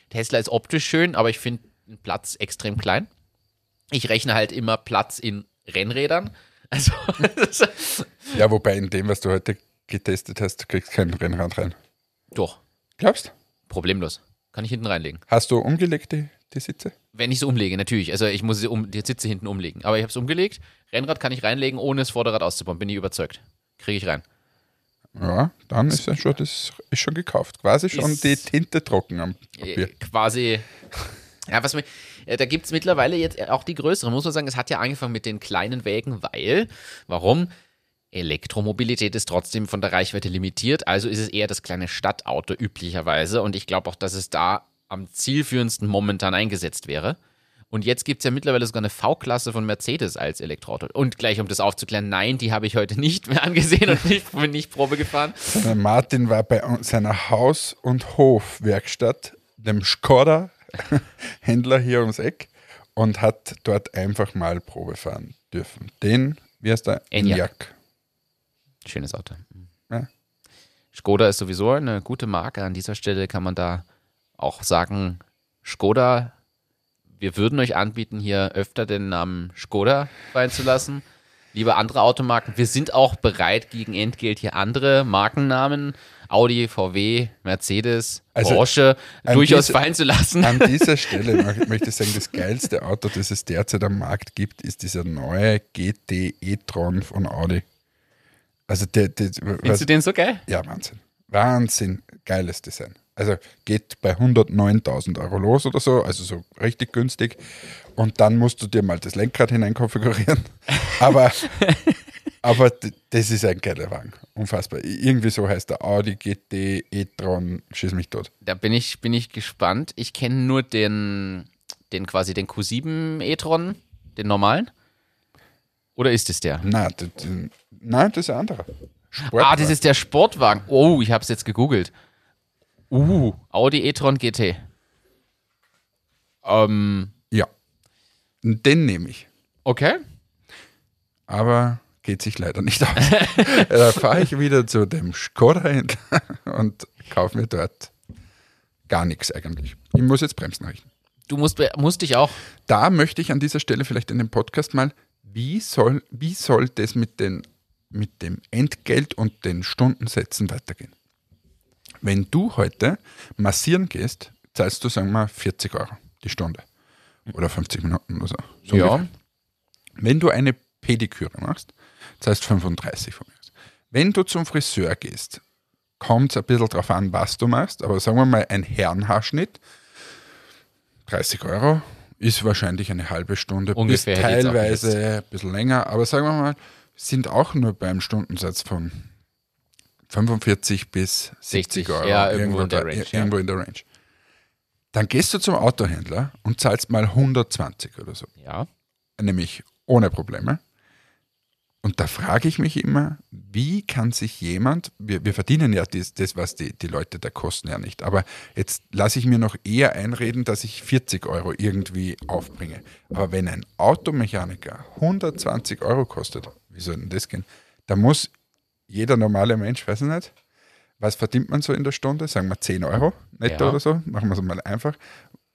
Tesla ist optisch schön, aber ich finde den Platz extrem klein. Ich rechne halt immer Platz in Rennrädern. Also Ja, wobei in dem, was du heute getestet hast, du kriegst kein Rennrad rein. doch, Glaubst? problemlos. Kann ich hinten reinlegen. Hast du umgelegt die, Sitze? Wenn ich es umlege, natürlich. Also ich muss sie um, die Sitze hinten umlegen. Aber ich habe es umgelegt. Rennrad kann ich reinlegen, ohne das Vorderrad auszubauen. Bin ich überzeugt. Kriege ich rein. Ja, dann ist ja schon, das ist schon gekauft. Quasi schon Ist- die Tinte trocken am Äh, Papier. quasi. Ja, was mir, äh, da gibt es mittlerweile jetzt auch die größeren, muss man sagen. Es hat ja angefangen mit den kleinen Wägen, weil, warum? Elektromobilität ist trotzdem von der Reichweite limitiert, also ist es eher das kleine Stadtauto üblicherweise. Und ich glaube auch, dass es da am zielführendsten momentan eingesetzt wäre. Und jetzt gibt es ja mittlerweile sogar eine V-Klasse von Mercedes als Elektroauto. Und gleich, um das aufzuklären, nein, die habe ich heute nicht mehr angesehen und nicht, bin nicht Probe gefahren. Martin war bei seiner Haus- und Hofwerkstatt, dem Skoda-Händler hier ums Eck, und hat dort einfach mal Probe fahren dürfen. Den, wie heißt der? Enyaq. Schönes Auto. Ja. Skoda ist sowieso eine gute Marke. An dieser Stelle kann man da auch sagen, Skoda, wir würden euch anbieten, hier öfter den Namen Skoda reinzulassen. Liebe andere Automarken, wir sind auch bereit, gegen Entgelt hier andere Markennamen, Audi, VW, Mercedes, Also, Porsche, durchaus diese- fallen zu lassen. An dieser Stelle mö- möchte ich sagen, das geilste Auto, das es derzeit am Markt gibt, ist dieser neue GT e-tron von Audi. Also der, der Findest was, du den so geil? ja Wahnsinn, Wahnsinn, geiles Design. Also geht bei 109.000 Euro los oder so, also so richtig günstig. Und dann musst du dir mal das Lenkrad hineinkonfigurieren. Aber, aber das ist ein geiler Wagen, unfassbar. Irgendwie so heißt der Audi GT e-tron, schieß mich tot. Da bin ich, bin ich gespannt. Ich kenne nur den, Den quasi den Q7 e-tron, den normalen? Oder ist es der? Nein, das, nein, das ist ein anderer. Ah, das ist der Sportwagen. Oh, ich habe es jetzt gegoogelt. Uh, Audi e-tron GT. Ähm, Ja. Den nehme ich. okay. Aber geht sich leider nicht aus. da fahre ich wieder zu dem Skoda-Händler und kaufe mir dort gar nichts eigentlich. Ich muss jetzt Bremsen richten. Du musst, musst dich auch. Da möchte ich an dieser Stelle vielleicht in dem Podcast mal, wie soll, wie soll das mit, den, mit dem Entgelt und den Stundensätzen weitergehen? Wenn du heute massieren gehst, zahlst du, sagen wir, 40 Euro die Stunde. Oder 50 Minuten oder so. so Ja. ungefähr. Wenn du eine Pediküre machst, zahlst 35 von mir. Wenn du zum Friseur gehst, kommt es ein bisschen drauf an, was du machst, aber sagen wir mal ein Herrenhaarschnitt, 30 Euro ist wahrscheinlich eine halbe Stunde, Ungefähr bis teilweise ein bisschen länger, aber sagen wir mal, sind auch nur beim Stundensatz von 45 bis 70 60, Euro. ja, irgendwo in der da- Range, Irgendwo in der Range. Dann gehst du zum Autohändler und zahlst mal 120 oder so Ja. nämlich ohne Probleme. Und da frage ich mich immer, wie kann sich jemand, wir, wir verdienen ja das, das was die, die Leute da kosten ja nicht, aber jetzt lasse ich mir noch eher einreden, dass ich 40 Euro irgendwie aufbringe. Aber wenn ein Automechaniker 120 Euro kostet, wie soll denn das gehen? Da muss jeder normale Mensch, weiß ich nicht, was verdient man so in der Stunde? Sagen wir 10 Euro netto Ja. oder so, machen wir es mal einfach.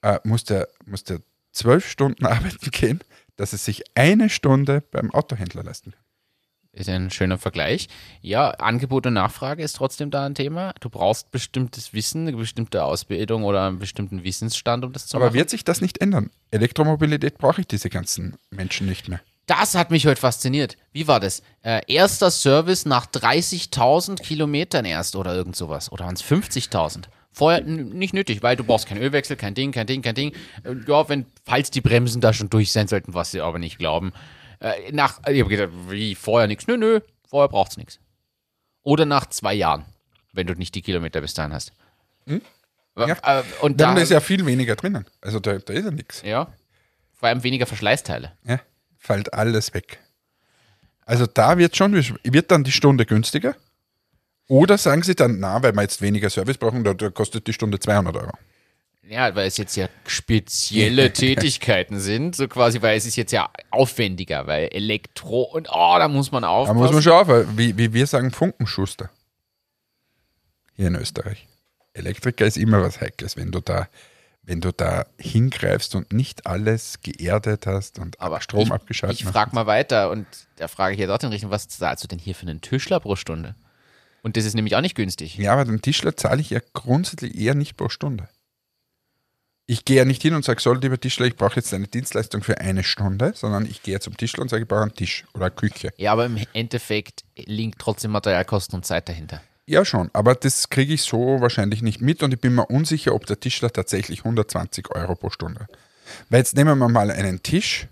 Äh, muss, der, muss der zwölf Stunden arbeiten gehen, dass es sich eine Stunde beim Autohändler leisten kann. Ist ein schöner Vergleich. Ja, Angebot und Nachfrage ist trotzdem da ein Thema. Du brauchst bestimmtes Wissen, eine bestimmte Ausbildung oder einen bestimmten Wissensstand, um das zu Aber machen. wird sich das nicht ändern? Elektromobilität brauche ich diese ganzen Menschen nicht mehr. Das hat mich heute fasziniert. Wie war das? Äh, erster Service nach 30.000 Kilometern erst oder irgend sowas. Oder waren es 50.000? Vorher nicht nötig, weil du brauchst keinen Ölwechsel, kein Ding, kein Ding, kein Ding. Äh, ja, wenn, falls die Bremsen da schon durch sein sollten, was sie aber nicht glauben. Äh, nach, ich habe gedacht, wie, vorher nichts? Nö, nö, vorher braucht's nichts. Oder nach zwei Jahren, wenn du nicht die Kilometer bis dahin hast. Hm? Ja. Äh, und Dann da, ist ja viel weniger drinnen. Also da, da ist ja nichts. ja, vor allem weniger Verschleißteile. Ja, fällt alles weg. Also da wird schon, wird dann die Stunde günstiger? Oder sagen sie dann, na, weil wir jetzt weniger Service brauchen, da, da kostet die Stunde 200 Euro. Ja, weil es jetzt ja spezielle Tätigkeiten sind, so quasi, weil es ist jetzt ja aufwendiger, weil Elektro und oh, da muss man Da aufpassen. muss man schon auf, wie, wie wir sagen, Funkenschuster. Hier in Österreich. Elektriker ist immer was Heikles, wenn du da, wenn du da hingreifst und nicht alles geerdet hast und Aber Strom ich, abgeschaltet Ich frage mal weiter und da frage ich jetzt auch in Richtung, was zahlst du denn hier für einen Tischler pro Stunde? Und das ist nämlich auch nicht günstig. Ja, aber den Tischler zahle ich ja grundsätzlich eher nicht pro Stunde. Ich gehe ja nicht hin und sage, so, lieber Tischler, ich brauche jetzt eine Dienstleistung für eine Stunde, sondern ich gehe zum Tischler und sage, ich brauche einen Tisch oder eine Küche. Ja, aber im Endeffekt liegen trotzdem Materialkosten und Zeit dahinter. Ja, schon, aber das kriege ich so wahrscheinlich nicht mit und ich bin mir unsicher, ob der Tischler tatsächlich 120 Euro pro Stunde. Weil jetzt nehmen wir mal einen Tisch,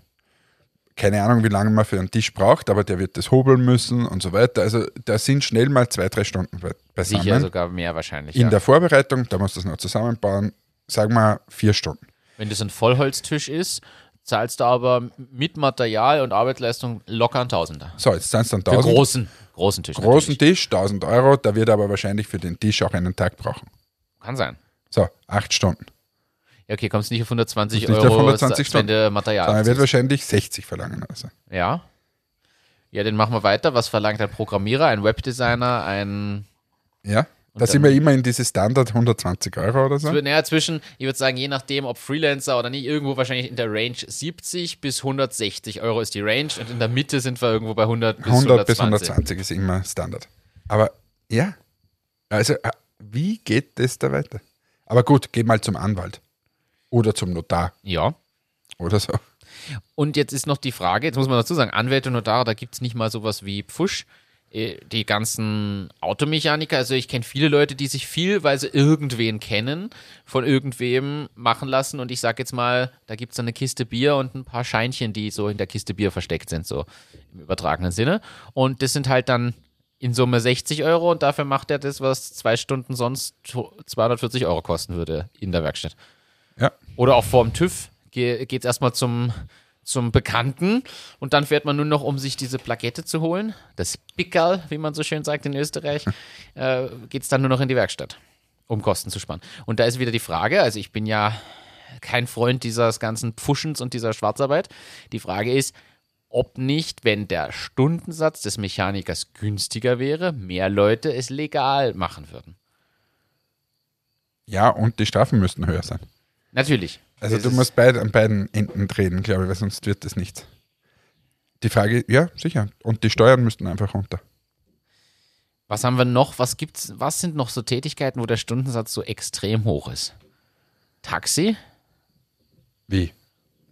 keine Ahnung, wie lange man für einen Tisch braucht, aber der wird das hobeln müssen und so weiter. Also da sind schnell mal zwei, drei Stunden be- beisammen. Sicher sogar mehr wahrscheinlich. In ja. der Vorbereitung, da muss das noch zusammenbauen, sagen wir vier Stunden. Wenn das ein Vollholztisch ist, zahlst du aber mit Material und Arbeitsleistung locker einen Tausender. So, jetzt sind es dann Für 1000. großen, großen Tisch. großen natürlich. Tisch, 1000 Euro, da wird er aber wahrscheinlich für den Tisch auch einen Tag brauchen. Kann sein. So, acht Stunden. Ja, okay, kommst nicht auf 120 Nicht auf Euro, 120 wenn Stunden. du Material Sondern er wird wahrscheinlich 60 verlangen. Also. Ja. Ja, dann machen wir weiter. Was verlangt ein Programmierer, ein Webdesigner, ein. Ja, da sind wir immer in diese Standard 120 Euro oder so. Naja, zwischen, ich würde sagen, je nachdem, ob Freelancer oder nicht, irgendwo wahrscheinlich in der Range 70 bis 160 Euro ist die Range und in der Mitte sind wir irgendwo bei 100 bis 100 bis 120. 120 ist immer Standard. Aber ja, also äh, wie geht das da weiter? Aber gut, geh mal zum Anwalt oder zum Notar Ja. oder so. Und jetzt ist noch die Frage, jetzt muss man dazu sagen, Anwälte und Notare, da gibt es nicht mal sowas wie Pfusch. Äh, Die ganzen Automechaniker, also ich kenne viele Leute, die sich viel, weil sie irgendwen kennen, von irgendwem machen lassen. Und ich sage jetzt mal, da gibt es eine Kiste Bier und ein paar Scheinchen, die so in der Kiste Bier versteckt sind, so im übertragenen Sinne. Und das sind halt dann in Summe 60 Euro und dafür macht er das, was zwei Stunden sonst 240 Euro kosten würde in der Werkstatt. Ja, Oder auch vorm TÜV ge geht's erstmal zum, zum Bekannten und dann fährt man nur noch, um sich diese Plakette zu holen. Das Pickerl, wie man so schön sagt in Österreich, äh, geht's dann nur noch in die Werkstatt, um Kosten zu sparen. Und da ist wieder die Frage, also ich bin ja kein Freund dieses ganzen Pfuschens und dieser Schwarzarbeit. Die Frage ist, ob nicht, wenn der Stundensatz des Mechanikers günstiger wäre, mehr Leute es legal machen würden. Ja, und die Strafen müssten höher sein. Natürlich. Also Das du musst beid, an beiden Enden drehen, glaube ich, weil sonst wird das nichts. Die Frage, ja, sicher. Und die Steuern müssten einfach runter. Was haben wir noch? Was gibt's? Was sind noch so Tätigkeiten, wo der Stundensatz so extrem hoch ist? Taxi? Wie?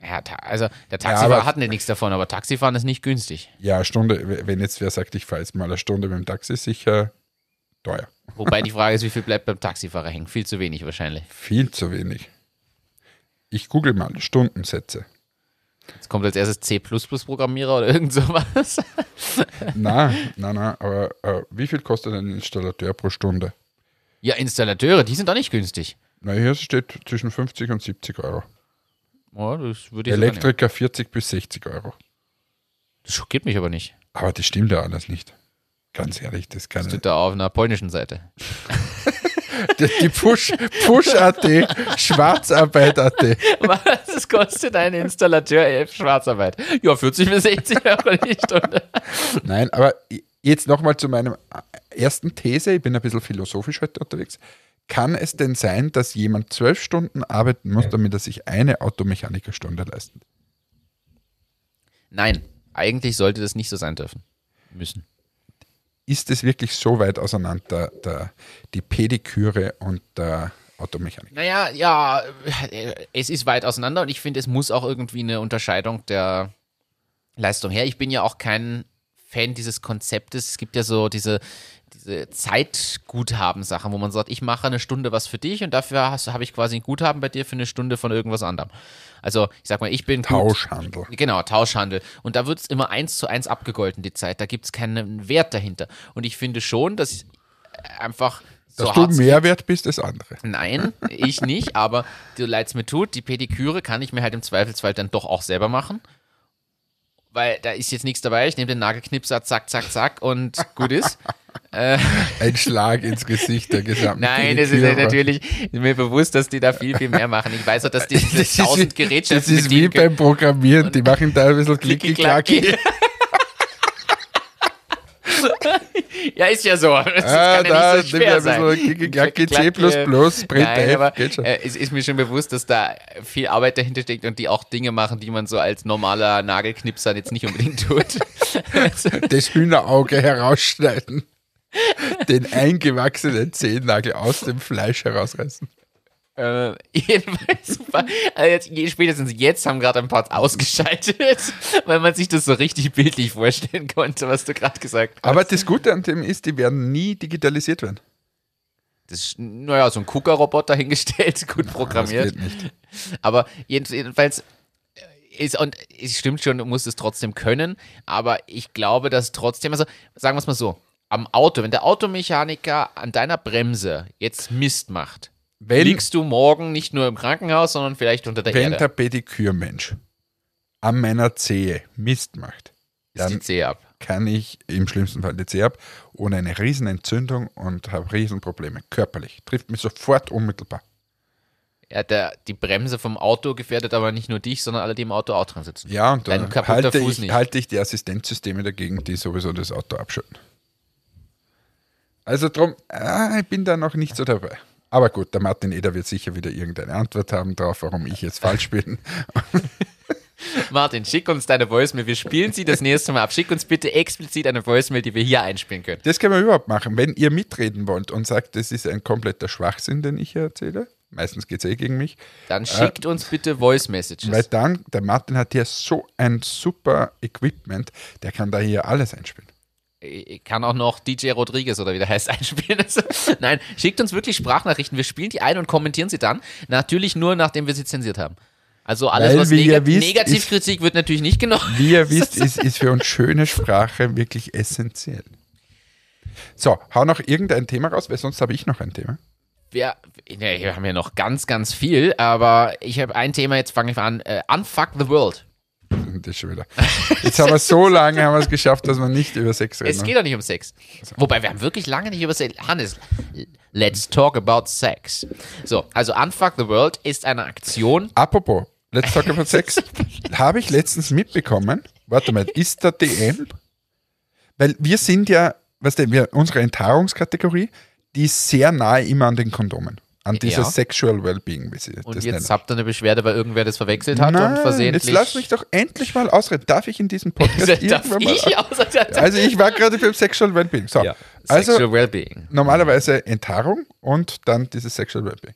Ja, also der Taxifahrer aber- hat nicht nichts davon, aber Taxifahren ist nicht günstig. Ja, eine Stunde, wenn jetzt wer sagt, ich fahre jetzt mal eine Stunde mit dem Taxi, sicher teuer. Wobei die Frage ist, wie viel bleibt beim Taxifahrer hängen? Viel zu wenig wahrscheinlich. Viel zu wenig. Ich google mal Stundensätze. Jetzt kommt als erstes C++-Programmierer oder irgend sowas. Na, na, na, aber äh, wie viel kostet ein Installateur pro Stunde? Ja, Installateure, die sind doch nicht günstig. Na, hier steht zwischen 50 und 70 Euro. Ja, das würde ich. Elektriker 40 bis 60 Euro. Das schockiert mich aber nicht. Aber das stimmt ja alles nicht. Ganz ehrlich, das kann Steht da auf einer polnischen Seite. Die, Push, Push.at, Schwarzarbeit.at. Was kostet ein Installateur elf Schwarzarbeit? Ja, 40 bis 60 Euro die Stunde. Nein, aber jetzt nochmal zu meinem ersten These. Ich bin ein bisschen philosophisch heute unterwegs. Kann es denn sein, dass jemand zwölf Stunden arbeiten muss, damit er sich eine Automechanikerstunde leistet? Nein, eigentlich sollte das nicht so sein dürfen. Müssen. Ist es wirklich so weit auseinander, der, die Pediküre und der Automechanik? Naja, ja, es ist weit auseinander und ich finde, es muss auch irgendwie eine Unterscheidung der Leistung her. Ich bin ja auch kein Fan dieses Konzeptes. Es gibt ja so diese Zeitguthaben-Sachen, wo man sagt, ich mache eine Stunde was für dich und dafür habe ich quasi ein Guthaben bei dir für eine Stunde von irgendwas anderem. Also, ich sag mal, ich bin gut- Tauschhandel. Genau, Tauschhandel. Und da wird es immer eins zu eins abgegolten, die Zeit. Da gibt es keinen Wert dahinter. Und ich finde schon, dass einfach so Dass du mehr wert bist als andere. Nein, ich nicht, aber du leid's mir tut, die Pediküre kann ich mir halt im Zweifelsfall dann doch auch selber machen. Weil da ist jetzt nichts dabei. Ich nehme den Nagelknipser, zack, zack, zack und gut ist. Ein Schlag ins Gesicht der gesamten Nein, das ist ja natürlich mir bewusst, dass die da viel, viel mehr machen. Ich weiß auch, dass die diese Das tausend Gerätschaften das ist wie beim Programmieren. Die machen da ein bisschen Klicki-Klacki. Ja, ist ja so. Das Ah, kann ja nicht so schwer ein sein. Klicki-Klacki, C++, Nein, aber geht schon. äh, es ist mir schon bewusst, dass da viel Arbeit dahinter steckt und die auch Dinge machen, die man so als normaler Nagelknipser jetzt nicht unbedingt tut. Das Hühnerauge herausschneiden, den eingewachsenen Zehennagel aus dem Fleisch herausreißen. äh, jedenfalls, super. also jetzt, je- spätestens jetzt haben gerade ein paar ausgeschaltet, weil man sich das so richtig bildlich vorstellen konnte, was du gerade gesagt hast. Aber das Gute an dem ist, die werden nie digitalisiert werden. Das ist, naja, so ein KUKA-Roboter hingestellt, gut programmiert. nicht. Aber jeden- jedenfalls äh, ist, und es stimmt schon, du musst es trotzdem können, aber ich glaube, dass trotzdem, also sagen wir es mal so, am Auto, wenn der Automechaniker an deiner Bremse jetzt Mist macht, Wenn, liegst du morgen nicht nur im Krankenhaus, sondern vielleicht unter der wenn Erde. der Pedikürmensch an meiner Zehe Mist macht, ist die dann Zehe ab. kann ich im schlimmsten Fall die Zehe ab ohne eine Riesenentzündung und habe Riesenprobleme. Körperlich. Trifft mich sofort unmittelbar. Ja, der, die Bremse vom Auto gefährdet aber nicht nur dich, sondern alle, die im Auto auch drin sitzen. Ja, und dann halte ich, halte ich die Assistenzsysteme dagegen, die sowieso das Auto abschütten. Also drum, ah, ich bin da noch nicht so dabei. Aber gut, der Martin Eder wird sicher wieder irgendeine Antwort haben drauf, warum ich jetzt falsch bin. Martin, schick uns deine Voicemail. Wir spielen sie das nächste Mal ab. Schick uns bitte explizit eine Voicemail, die wir hier einspielen können. Das können wir überhaupt machen. Wenn ihr mitreden wollt und sagt, das ist ein kompletter Schwachsinn, den ich hier erzähle, meistens geht es eh gegen mich, Dann schickt uns bitte Voice Messages. weil dann, der Martin hat hier so ein super Equipment, der kann da hier alles einspielen. Ich kann auch noch DJ Rodriguez oder wie der heißt einspielen. Also, nein, schickt uns wirklich Sprachnachrichten. Wir spielen die ein und kommentieren sie dann. Natürlich nur, nachdem wir sie zensiert haben. Also alles, Weil, was Negat wisst, Negativkritik wird natürlich nicht genommen. Wie ihr wisst, ist, ist für uns schöne Sprache wirklich essentiell. So, hau noch irgendein Thema raus, weil sonst habe ich noch ein Thema. wir, ja, wir haben ja noch ganz, ganz viel, aber ich habe ein Thema, jetzt fange ich an. Äh, Unfuck the World. Das schon wieder. Jetzt haben wir so lange haben wir es geschafft, dass wir nicht über Sex reden. Es geht doch nicht um Sex. Wobei, wir haben wirklich lange nicht über Sex. Hannes, let's talk about sex. So, also Unfuck the World ist eine Aktion. Apropos, let's talk about Sex. Habe ich letztens mitbekommen, warte mal, ist der DM? Weil wir sind ja, weißt du, wir, unsere Enthaarungskategorie, die ist sehr nahe immer an den Kondomen. An dieser Ja. Sexual Wellbeing, wie sie Und das jetzt nennen. habt ihr eine Beschwerde, weil irgendwer das verwechselt hat Nein, und versehentlich. jetzt lass mich doch endlich mal ausreden. Darf ich in diesem Podcast irgendwann mal... ich Also ich war gerade beim Sexual Wellbeing. So, ja. also Sexual Wellbeing. normalerweise Enthaarung und dann dieses Sexual Wellbeing.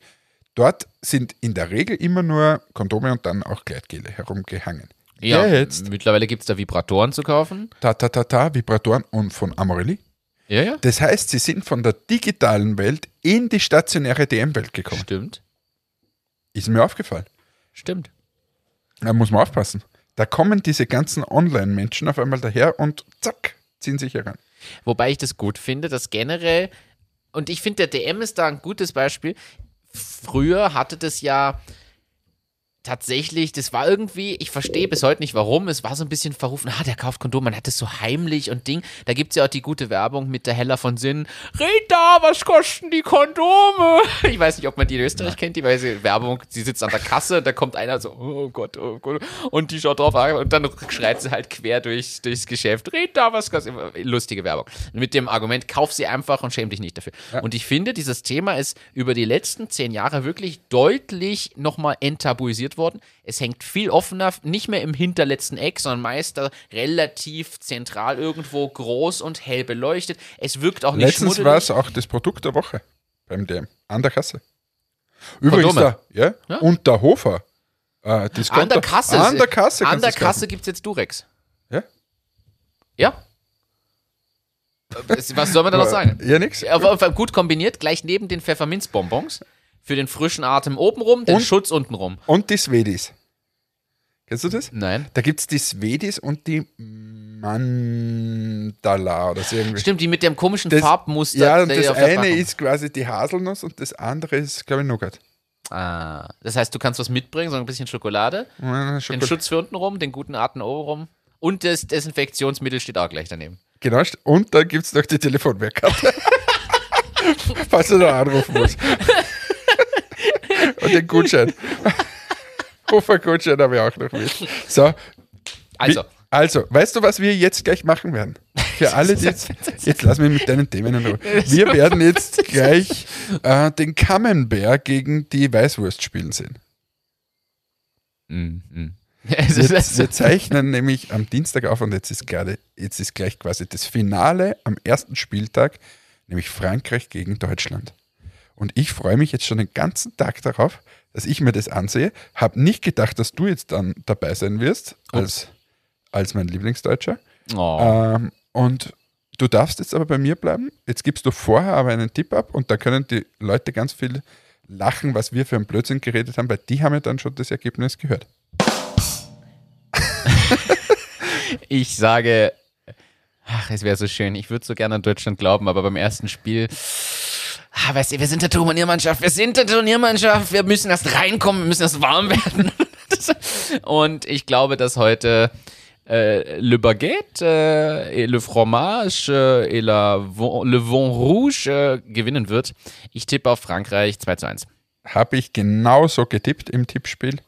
Dort sind in der Regel immer nur Kondome und dann auch Gleitgele herumgehangen. Ja, Jetzt, mittlerweile gibt es da Vibratoren zu kaufen. ta ta ta ta, Vibratoren und von Amorelli. Ja, ja. Das heißt, sie sind von der digitalen Welt in die stationäre DM-Welt gekommen. Stimmt. Ist mir aufgefallen. Stimmt. Da muss man aufpassen. Da kommen diese ganzen Online-Menschen auf einmal daher und zack, ziehen sich heran. Wobei ich das gut finde, dass generell, und ich finde, der DM ist da ein gutes Beispiel. Früher hatte das ja tatsächlich, das war irgendwie, ich verstehe bis heute nicht warum, es war so ein bisschen verrufen, ah, der kauft Kondom, man hat das so heimlich und Ding. Da gibt es ja auch die gute Werbung mit der Hella von Sinn. Rita, was kosten die Kondome? Ich weiß nicht, ob man die in Österreich kennt, die weil sie Werbung, sie sitzt an der Kasse da kommt einer so, oh Gott, oh Gott, und die schaut drauf an und dann schreit sie halt quer durch, durchs Geschäft. Rita, was kostet? Lustige Werbung. Mit dem Argument, kauf sie einfach und schäm dich nicht dafür. Und ich finde, dieses Thema ist über die letzten zehn Jahre wirklich deutlich nochmal enttabuisiert worden. Es hängt viel offener, nicht mehr im hinterletzten Eck, sondern meist da relativ zentral irgendwo groß und hell beleuchtet. Es wirkt auch nicht Letztens schmuddelig. war es auch das Produkt der Woche beim DM. An der Kasse. Übrigens, Kondome. da, ja, Ja? und der Hofer. Äh, An der Kasse. An der Kasse. An der. Kasse gibt es jetzt Durex. Ja? Ja. Was was soll man da noch sagen? Ja, nix. Aber gut kombiniert, gleich neben den Pfefferminzbonbons. Für den frischen Atem obenrum, den Und? Schutz untenrum. Und die Swedis. Kennst du das? Nein. Da gibt es die Swedis und die Mandala oder so irgendwie. Stimmt, die mit dem komischen Das- Farbmuster. Ja, und das eine ist quasi die Haselnuss und das andere ist, glaube ich, Nougat. Ah, das heißt, du kannst was mitbringen, so ein bisschen Schokolade, Ja, den Schokol- Schutz für unten rum, den guten Atem oben rum und das Desinfektionsmittel steht auch gleich daneben. Genau, und dann gibt es noch die Telefonwerkkarte. Falls du da anrufen musst. Und den Gutschein. Hofer-Gutschein habe ich auch noch mit. So, Also, Wie, also, weißt du, was wir jetzt gleich machen werden? Für alle, die jetzt, jetzt lass mich mit deinen Themen in Ruhe. Wir werden jetzt gleich äh, den Camembert gegen die Weißwurst spielen sehen. mm, mm. Wir, wir zeichnen nämlich am Dienstag auf und jetzt ist, gerade, jetzt ist gleich quasi das Finale am ersten Spieltag, nämlich Frankreich gegen Deutschland. Und ich freue mich jetzt schon den ganzen Tag darauf, dass ich mir das ansehe. Habe nicht gedacht, dass du jetzt dann dabei sein wirst als, als mein Lieblingsdeutscher. oh. Ähm, und du darfst jetzt aber bei mir bleiben. Jetzt gibst du vorher aber einen Tipp ab und da können die Leute ganz viel lachen, was wir für einen Blödsinn geredet haben, weil die haben ja dann schon das Ergebnis gehört. Ich sage, ach, es wäre so schön. Ich würde so gerne an Deutschland glauben, aber beim ersten Spiel, ah, weißt du, wir sind der Turniermannschaft, wir sind der Turniermannschaft, wir müssen erst reinkommen, wir müssen erst warm werden. Und ich glaube, dass heute äh, Le Baguette äh, et le Fromage äh, et la le Vin Rouge äh, gewinnen wird. Ich tippe auf Frankreich 2 zu 1. Habe ich genauso getippt im Tippspiel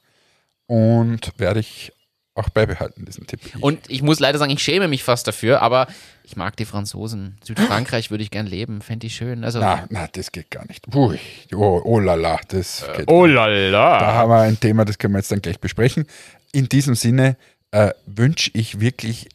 und werde ich auch beibehalten, diesen Tipp. Und ich muss leider sagen, ich schäme mich fast dafür, aber ich mag die Franzosen. Südfrankreich würde ich gern leben, fände ich schön. Also, na, na, das geht gar nicht. Ui, oh, oh la la, das geht oh la la. Da haben wir ein Thema, das können wir jetzt dann gleich besprechen. In diesem Sinne äh, wünsche ich wirklich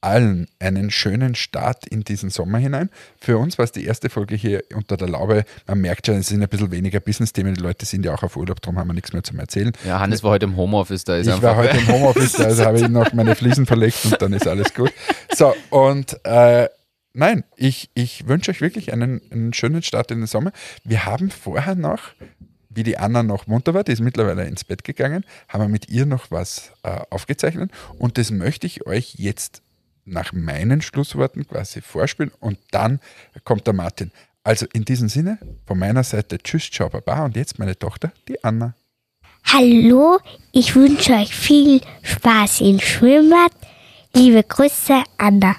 allen einen schönen Start in diesen Sommer hinein. Für uns war es die erste Folge hier unter der Laube. Man merkt schon, es sind ein bisschen weniger Business-Themen. Die Leute sind ja auch auf Urlaub, darum haben wir nichts mehr zum Erzählen. Ja, Hannes war heute im Homeoffice, da ist Ich war heute im Homeoffice, also habe ich noch meine Fliesen verlegt und dann ist alles gut. So, und äh, nein, ich, ich wünsche euch wirklich einen, einen schönen Start in den Sommer. Wir haben vorher noch, wie die Anna noch munter war, die ist mittlerweile ins Bett gegangen, haben wir mit ihr noch was äh, aufgezeichnet und das möchte ich euch jetzt nach meinen Schlussworten quasi vorspielen und dann kommt der Martin. Also in diesem Sinne, von meiner Seite Tschüss, ciao, baba und jetzt meine Tochter, die Anna. Hallo, ich wünsche euch viel Spaß im Schwimmbad. Liebe Grüße, Anna.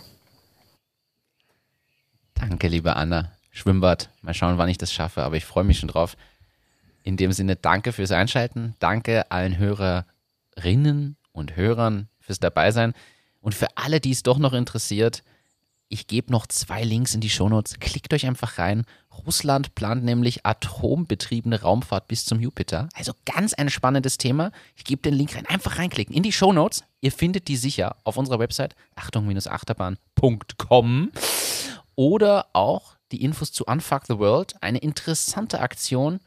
Danke, liebe Anna. Schwimmbad. Mal schauen, wann ich das schaffe, aber ich freue mich schon drauf. In dem Sinne, danke fürs Einschalten. Danke allen Hörerinnen und Hörern fürs Dabeisein. Und für alle, die es doch noch interessiert, ich gebe noch zwei Links in die Shownotes. Klickt euch einfach rein. Russland plant nämlich atombetriebene Raumfahrt bis zum Jupiter. Also ganz ein spannendes Thema. Ich gebe den Link rein. Einfach reinklicken in die Shownotes. Ihr findet die sicher auf unserer Website achtung-achterbahn.com oder auch die Infos zu Unfuck the World. Eine interessante Aktion.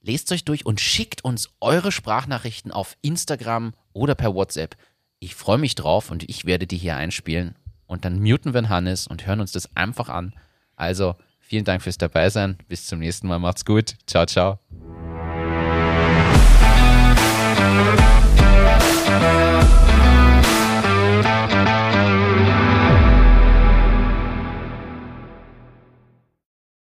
Lest euch durch und schickt uns eure Sprachnachrichten auf Instagram oder per WhatsApp. Ich freue mich drauf und ich werde die hier einspielen. Und dann muten wir Hannes und hören uns das einfach an. Also, vielen Dank fürs Dabeisein. Bis zum nächsten Mal. Macht's gut. Ciao, ciao.